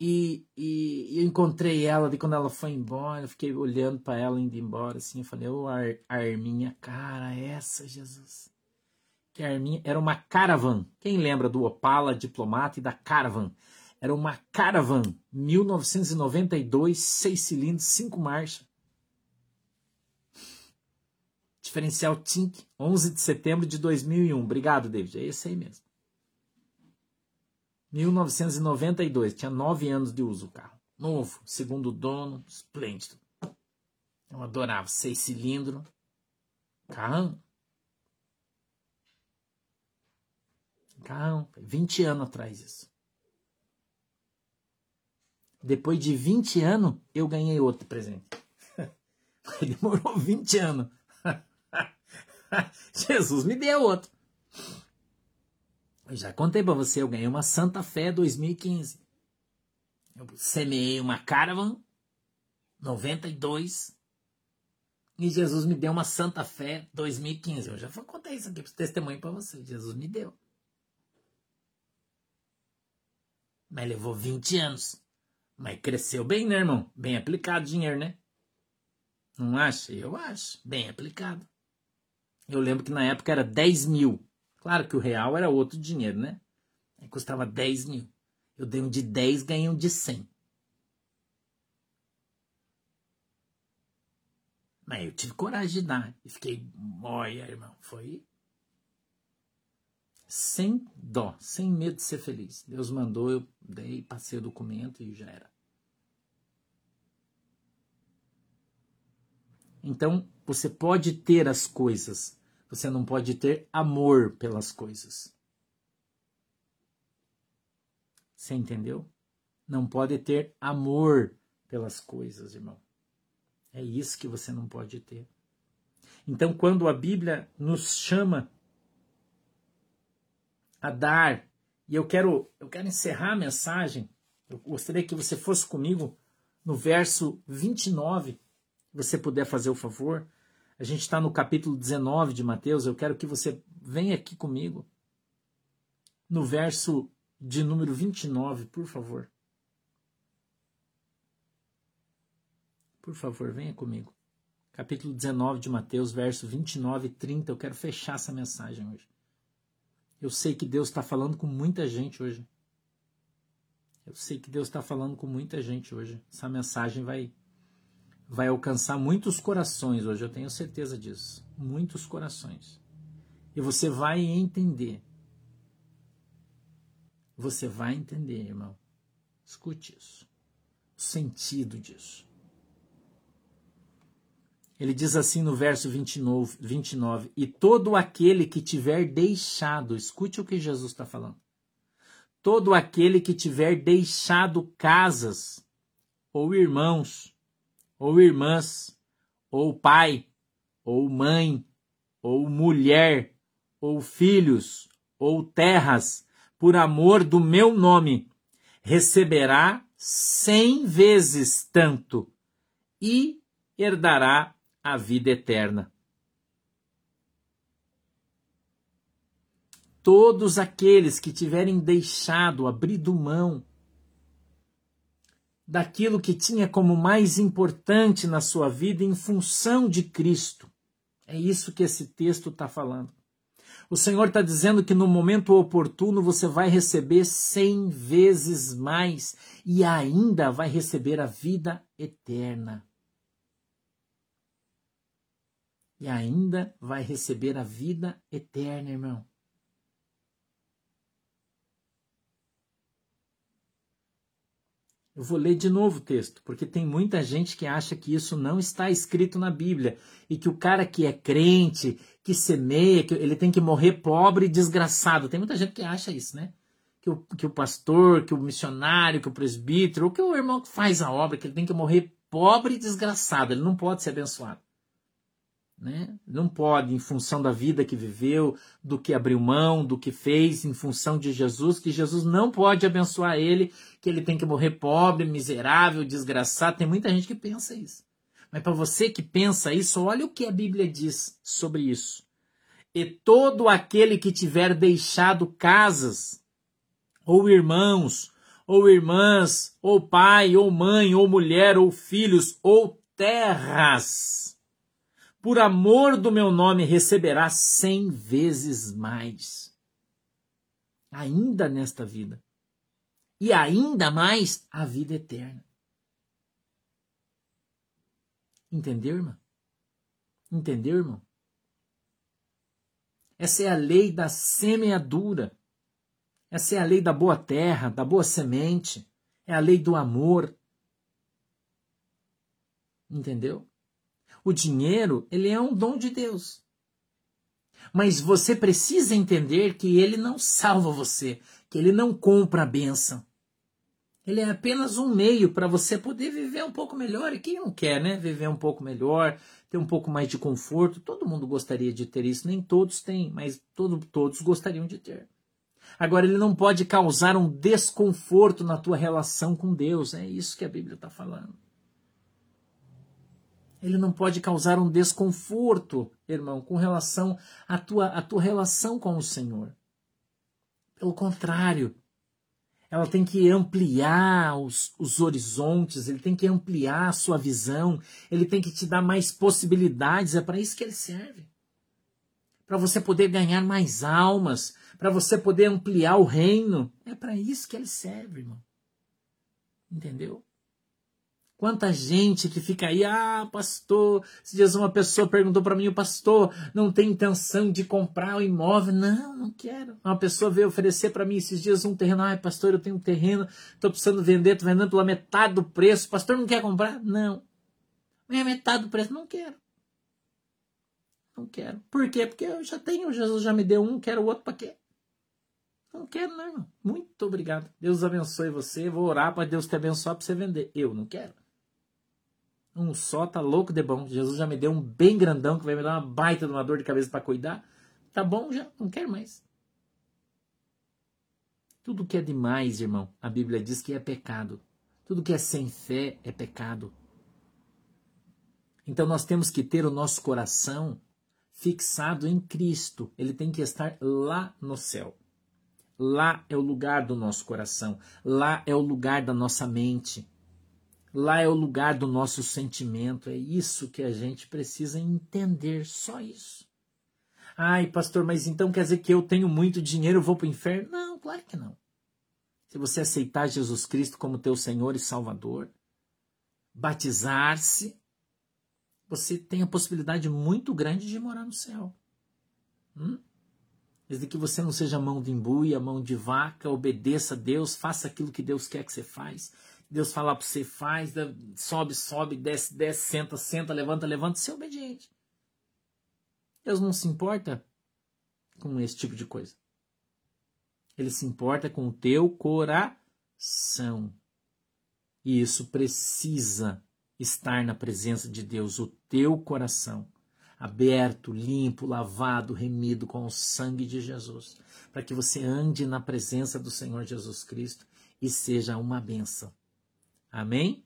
E, e, eu encontrei ela, de quando ela foi embora, eu fiquei olhando para ela indo embora, assim, eu falei, ô oh, Ar, Arminha, cara, essa, Jesus que Arminha era uma Caravan. Quem lembra do Opala Diplomata e da Caravan? Era uma Caravan 1992, seis cilindros, cinco marchas. Diferencial Tink, 11 de setembro de 2001. Obrigado, David. É esse aí mesmo. 1992, tinha nove anos de uso o carro. Novo, segundo dono, esplêndido. Eu adorava, seis cilindros. Carro Calma, 20 anos atrás isso. Depois de 20 anos, eu ganhei outro presente. Demorou 20 anos. Jesus me deu outro. Eu já contei para você, eu ganhei uma Santa Fé 2015. Eu semeei uma Caravan 92 e Jesus me deu uma Santa Fé 2015. Eu já contei isso aqui testemunho para você. Jesus me deu. Mas levou 20 anos. Mas cresceu bem, né, irmão? Bem aplicado dinheiro, né? Não acha? Eu acho. Bem aplicado. Eu lembro que na época era 10 mil. Claro que o real era outro dinheiro, né? Aí custava 10 mil. Eu dei um de 10, ganhei um de 100. Mas eu tive coragem de dar. E fiquei, olha, irmão, foi sem dó, sem medo de ser feliz. Deus mandou, eu dei, passei o documento e já era. Então, você pode ter as coisas, você não pode ter amor pelas coisas. Você entendeu? Não pode ter amor pelas coisas, irmão. É isso que você não pode ter. Então, quando a Bíblia nos chama a dar. E eu quero, eu quero encerrar a mensagem. Eu gostaria que você fosse comigo no verso 29. Você puder fazer o favor. A gente está no capítulo 19 de Mateus. Eu quero que você venha aqui comigo. No verso de número 29, por favor. Por favor, venha comigo. Capítulo 19 de Mateus, verso 29 e 30. Eu quero fechar essa mensagem hoje. Eu sei que Deus está falando com muita gente hoje. Eu sei que Deus está falando com muita gente hoje. Essa mensagem vai vai alcançar muitos corações hoje, eu tenho certeza disso. Muitos corações. E você vai entender. Você vai entender, irmão. Escute isso. O sentido disso. Ele diz assim no verso 29, 29 E todo aquele que tiver deixado, escute o que Jesus está falando. Todo aquele que tiver deixado casas, ou irmãos, ou irmãs, ou pai, ou mãe, ou mulher, ou filhos, ou terras, por amor do meu nome, receberá cem vezes tanto e herdará a vida eterna. Todos aqueles que tiverem deixado, abrido mão daquilo que tinha como mais importante na sua vida em função de Cristo. É isso que esse texto está falando. O Senhor está dizendo que no momento oportuno você vai receber cem vezes mais e ainda vai receber a vida eterna. e ainda vai receber a vida eterna, irmão. Eu vou ler de novo o texto, porque tem muita gente que acha que isso não está escrito na Bíblia e que o cara que é crente, que semeia, que ele tem que morrer pobre e desgraçado. Tem muita gente que acha isso, né? Que o, que o pastor, que o missionário, que o presbítero, ou que o irmão que faz a obra, que ele tem que morrer pobre e desgraçado, ele não pode ser abençoado. Né? Não pode, em função da vida que viveu, do que abriu mão, do que fez, em função de Jesus, que Jesus não pode abençoar ele, que ele tem que morrer pobre, miserável, desgraçado. Tem muita gente que pensa isso. Mas para você que pensa isso, olha o que a Bíblia diz sobre isso. E todo aquele que tiver deixado casas, ou irmãos, ou irmãs, ou pai, ou mãe, ou mulher, ou filhos, ou terras, por amor do meu nome, receberá cem vezes mais. Ainda nesta vida. E ainda mais a vida eterna. Entendeu, irmão? Entendeu, irmão? Essa é a lei da semeadura. Essa é a lei da boa terra, da boa semente. É a lei do amor. Entendeu? O dinheiro, ele é um dom de Deus. Mas você precisa entender que ele não salva você, que ele não compra a bênção. Ele é apenas um meio para você poder viver um pouco melhor. E quem não quer, né? Viver um pouco melhor, ter um pouco mais de conforto. Todo mundo gostaria de ter isso. Nem todos têm, mas todo, todos gostariam de ter. Agora, ele não pode causar um desconforto na tua relação com Deus. É isso que a Bíblia está falando. Ele não pode causar um desconforto, irmão, com relação à tua, à tua relação com o Senhor. Pelo contrário, ela tem que ampliar os, os horizontes, ele tem que ampliar a sua visão, ele tem que te dar mais possibilidades. É para isso que ele serve. Para você poder ganhar mais almas, para você poder ampliar o reino. É para isso que ele serve, irmão. Entendeu? Quanta gente que fica aí, ah, pastor. Esses dias uma pessoa perguntou para mim, o pastor não tem intenção de comprar o imóvel? Não, não quero. Uma pessoa veio oferecer para mim esses dias um terreno. Ah, pastor, eu tenho um terreno, estou precisando vender, estou vendendo pela metade do preço. Pastor, não quer comprar? Não. É metade do preço? Não quero. Não quero. Por quê? Porque eu já tenho, Jesus já me deu um, quero o outro para quê? Não quero, não, irmão. Muito obrigado. Deus abençoe você. Vou orar para Deus te abençoar para você vender. Eu não quero. Um só tá louco de bom. Jesus já me deu um bem grandão que vai me dar uma baita de uma dor de cabeça para cuidar. Tá bom já, não quero mais. Tudo que é demais, irmão, a Bíblia diz que é pecado. Tudo que é sem fé é pecado. Então nós temos que ter o nosso coração fixado em Cristo. Ele tem que estar lá no céu. Lá é o lugar do nosso coração. Lá é o lugar da nossa mente. Lá é o lugar do nosso sentimento. É isso que a gente precisa entender, só isso. Ai, pastor, mas então quer dizer que eu tenho muito dinheiro, eu vou para o inferno? Não, claro que não. Se você aceitar Jesus Cristo como teu Senhor e Salvador, batizar-se, você tem a possibilidade muito grande de morar no céu. Hum? Desde que você não seja mão de embuia, mão de vaca, obedeça a Deus, faça aquilo que Deus quer que você faz. Deus falar para você, faz, sobe, sobe, desce, desce, senta, senta, levanta, levanta, ser obediente. Deus não se importa com esse tipo de coisa. Ele se importa com o teu coração. E isso precisa estar na presença de Deus, o teu coração, aberto, limpo, lavado, remido com o sangue de Jesus, para que você ande na presença do Senhor Jesus Cristo e seja uma benção. Amém?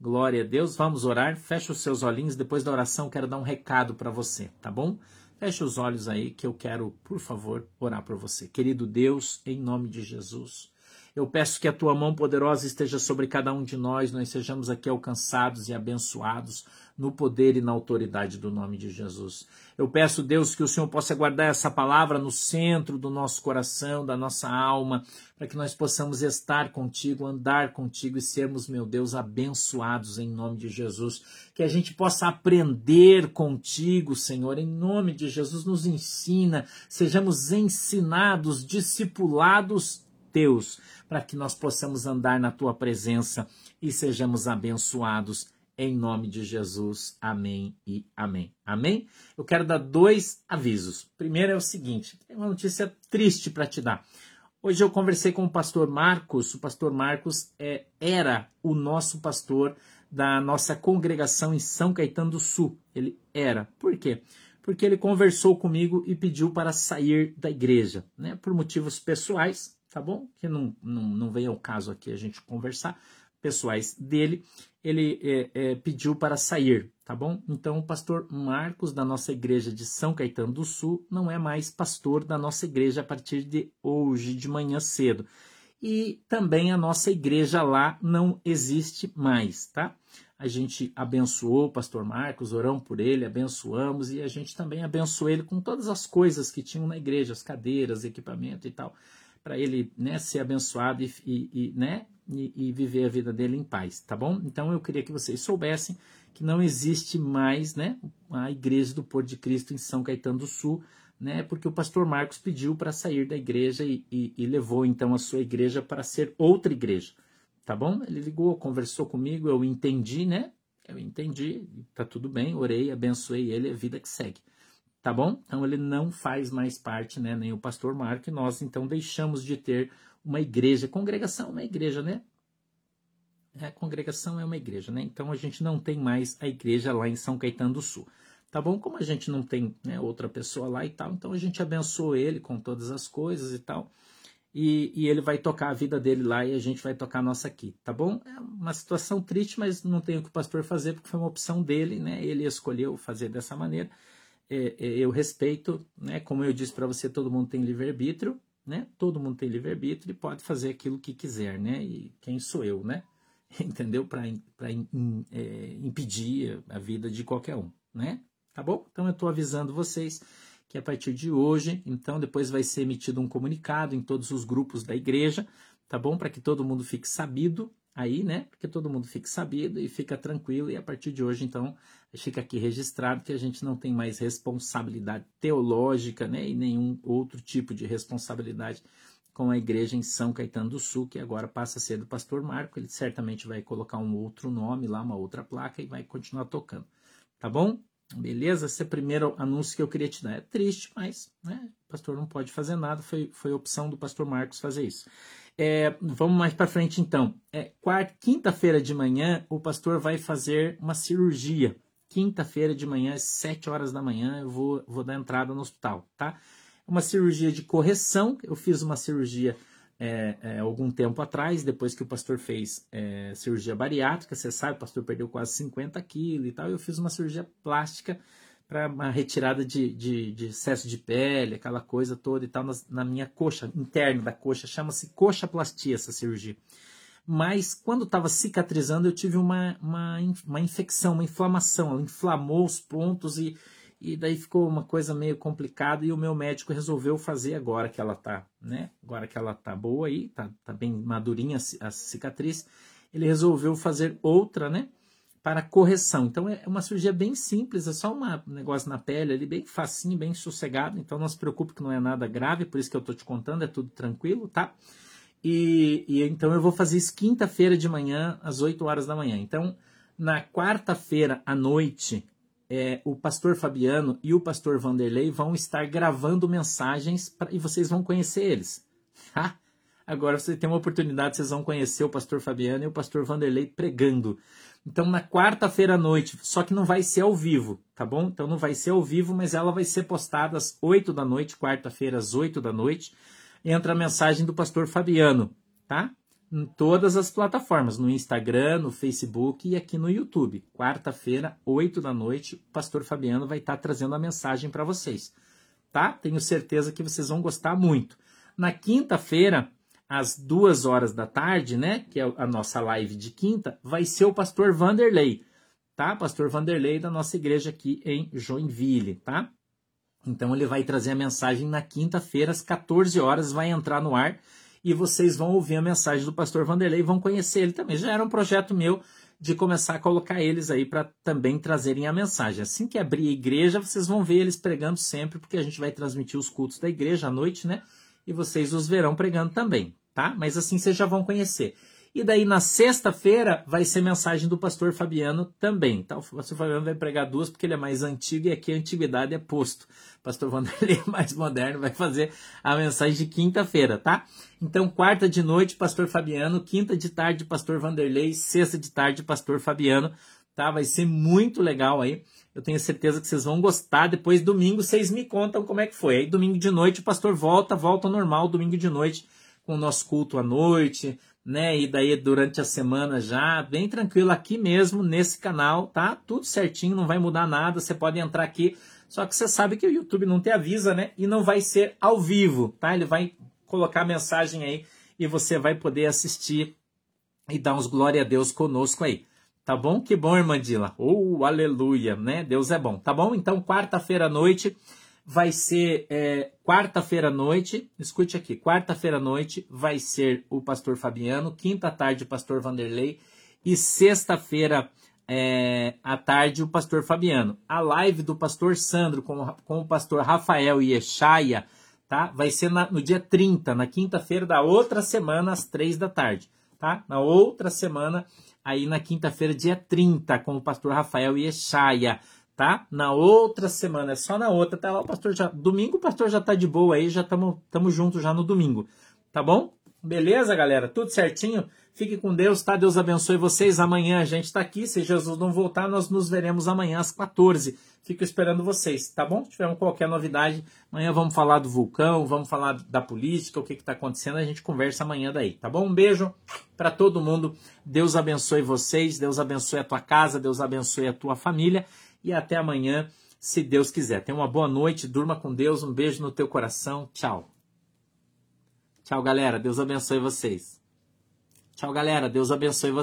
Glória a Deus. Vamos orar. Feche os seus olhinhos. Depois da oração, quero dar um recado para você, tá bom? Feche os olhos aí que eu quero, por favor, orar por você. Querido Deus, em nome de Jesus. Eu peço que a tua mão poderosa esteja sobre cada um de nós, nós sejamos aqui alcançados e abençoados no poder e na autoridade do nome de Jesus. Eu peço, Deus, que o Senhor possa guardar essa palavra no centro do nosso coração, da nossa alma, para que nós possamos estar contigo, andar contigo e sermos, meu Deus, abençoados em nome de Jesus. Que a gente possa aprender contigo, Senhor, em nome de Jesus, nos ensina, sejamos ensinados, discipulados teus, para que nós possamos andar na tua presença e sejamos abençoados em nome de Jesus. Amém e amém. Amém? Eu quero dar dois avisos. Primeiro é o seguinte: tem uma notícia triste para te dar. Hoje eu conversei com o pastor Marcos. O pastor Marcos é, era o nosso pastor da nossa congregação em São Caetano do Sul. Ele era. Por quê? Porque ele conversou comigo e pediu para sair da igreja, né? Por motivos pessoais, tá bom? Que não, não, não vem ao caso aqui a gente conversar, pessoais dele, ele é, é, pediu para sair, tá bom? Então, o pastor Marcos, da nossa igreja de São Caetano do Sul, não é mais pastor da nossa igreja a partir de hoje, de manhã cedo. E também a nossa igreja lá não existe mais, tá? A gente abençoou o pastor Marcos, oramos por ele, abençoamos e a gente também abençoou ele com todas as coisas que tinham na igreja, as cadeiras, equipamento e tal, para ele né, ser abençoado e, e, e né, e, e, viver a vida dele em paz, tá bom? Então eu queria que vocês soubessem que não existe mais, né, a igreja do Porto de Cristo em São Caetano do Sul, né, porque o pastor Marcos pediu para sair da igreja e, e, e, levou então a sua igreja para ser outra igreja, tá bom? Ele ligou, conversou comigo, eu entendi, né? Eu entendi, tá tudo bem, orei, abençoei ele, é vida que segue. Tá bom? Então ele não faz mais parte, né? Nem o pastor Marco, nós então deixamos de ter uma igreja. Congregação é uma igreja, né? É, congregação é uma igreja, né? Então a gente não tem mais a igreja lá em São Caetano do Sul. Tá bom? Como a gente não tem né, outra pessoa lá e tal, então a gente abençoou ele com todas as coisas e tal. e, e, ele vai tocar a vida dele lá e a gente vai tocar a nossa aqui, tá bom? É uma situação triste, mas não tem o que o pastor fazer porque foi uma opção dele, né? Ele escolheu fazer dessa maneira. É, é, eu respeito, né? Como eu disse para você, todo mundo tem livre-arbítrio, né? Todo mundo tem livre-arbítrio e pode fazer aquilo que quiser, né? E quem sou eu, né? Entendeu? Para é, impedir a vida de qualquer um, né? Tá bom? Então eu estou avisando vocês que a partir de hoje, então depois vai ser emitido um comunicado em todos os grupos da igreja, tá bom? Para que todo mundo fique sabido aí, né? Porque todo mundo fique sabido e fica tranquilo. E a partir de hoje, então, fica aqui registrado que a gente não tem mais responsabilidade teológica, né? E nenhum outro tipo de responsabilidade com a igreja em São Caetano do Sul, que agora passa a ser do pastor Marco. Ele certamente vai colocar um outro nome lá, uma outra placa e vai continuar tocando. Tá bom? Beleza? Esse é o primeiro anúncio que eu queria te dar. É triste, mas né, o pastor não pode fazer nada. Foi, foi opção do pastor Marcos fazer isso. É, vamos mais para frente então. É, quinta-feira de manhã, o pastor vai fazer uma cirurgia. Quinta-feira de manhã, às 7 horas da manhã, eu vou, vou dar entrada no hospital, tá? Uma cirurgia de correção. Eu fiz uma cirurgia é, é, algum tempo atrás, depois que o pastor fez é, cirurgia bariátrica, você sabe, o pastor perdeu quase 50 quilos e tal, eu fiz uma cirurgia plástica para uma retirada de, de, de, excesso de pele, aquela coisa toda e tal, na, na minha coxa, interna da coxa, chama-se coxaplastia essa cirurgia. Mas quando estava cicatrizando, eu tive uma, uma, uma infecção, uma inflamação, ela inflamou os pontos e, e daí ficou uma coisa meio complicada e o meu médico resolveu fazer agora que ela tá, né? Agora que ela tá boa aí, tá, tá bem madurinha a cicatriz, ele resolveu fazer outra, né? Para correção. Então é uma cirurgia bem simples, é só um negócio na pele ali, bem facinho, bem sossegado. Então não se preocupe que não é nada grave, por isso que eu tô te contando, é tudo tranquilo, tá? E, e então eu vou fazer isso quinta-feira de manhã, às 8 horas da manhã. Então, na quarta-feira à noite, é, o pastor Fabiano e o pastor Vanderlei vão estar gravando mensagens pra, e vocês vão conhecer eles. Tá? Agora você tem uma oportunidade, vocês vão conhecer o pastor Fabiano e o pastor Vanderlei pregando. Então, na quarta-feira à noite, só que não vai ser ao vivo, tá bom? Então, não vai ser ao vivo, mas ela vai ser postada às 8 da noite, quarta-feira às 8 da noite. Entra a mensagem do pastor Fabiano, tá? em todas as plataformas, no Instagram, no Facebook e aqui no YouTube. Quarta-feira, 8 da noite, o pastor Fabiano vai estar trazendo a mensagem para vocês. Tá? Tenho certeza que vocês vão gostar muito. Na quinta-feira, às duas horas da tarde, né, que é a nossa live de quinta, vai ser o pastor Vanderlei, tá? Pastor Vanderlei da nossa igreja aqui em Joinville, tá? Então ele vai trazer a mensagem na quinta-feira às 14 horas, vai entrar no ar e vocês vão ouvir a mensagem do pastor Vanderlei e vão conhecer ele também. Já era um projeto meu de começar a colocar eles aí para também trazerem a mensagem. Assim que abrir a igreja, vocês vão ver eles pregando sempre, porque a gente vai transmitir os cultos da igreja à noite, né? E vocês os verão pregando também, tá? Mas assim vocês já vão conhecer. E daí na sexta-feira vai ser mensagem do pastor Fabiano também. Tá? O pastor Fabiano vai pregar duas porque ele é mais antigo e aqui a antiguidade é posto. O pastor Vanderlei é mais moderno, vai fazer a mensagem de quinta-feira, tá? Então, quarta de noite, pastor Fabiano, quinta de tarde, pastor Vanderlei, sexta de tarde, pastor Fabiano, tá? Vai ser muito legal aí. Eu tenho certeza que vocês vão gostar. Depois, domingo, vocês me contam como é que foi. Aí, domingo de noite, o pastor volta, volta ao normal, domingo de noite, com o nosso culto à noite, né? E daí durante a semana já, bem tranquilo aqui mesmo nesse canal, tá? Tudo certinho, não vai mudar nada. Você pode entrar aqui, só que você sabe que o YouTube não te avisa, né? E não vai ser ao vivo, tá? Ele vai colocar a mensagem aí e você vai poder assistir e dar uns glória a Deus conosco aí. Tá bom? Que bom, irmã Dila. Oh, aleluia, né? Deus é bom. Tá bom? Então, quarta-feira à noite vai ser é, quarta-feira à noite. Escute aqui, quarta-feira à noite vai ser o pastor Fabiano, quinta tarde o pastor Vanderlei e sexta-feira é, à tarde o pastor Fabiano. A live do pastor Sandro com, com o pastor Rafael e Echaia, tá? Vai ser na, no dia 30, na quinta-feira da outra semana, às três da tarde, tá? Na outra semana, aí na quinta-feira, dia 30, com o pastor Rafael Echaia tá? Na outra semana, é só na outra, tá lá o pastor já, domingo o pastor já tá de boa aí, já estamos juntos já no domingo, tá bom? Beleza, galera? Tudo certinho? Fique com Deus, tá? Deus abençoe vocês. Amanhã a gente está aqui. Se Jesus não voltar, nós nos veremos amanhã às 14. Fico esperando vocês, tá bom? Se tivermos qualquer novidade, amanhã vamos falar do vulcão, vamos falar da política, o que está acontecendo. A gente conversa amanhã daí, tá bom? Um beijo para todo mundo. Deus abençoe vocês, Deus abençoe a tua casa, Deus abençoe a tua família. E até amanhã, se Deus quiser. Tenha uma boa noite, durma com Deus. Um beijo no teu coração. Tchau. Tchau, galera. Deus abençoe vocês. Tchau, galera. Deus abençoe vocês.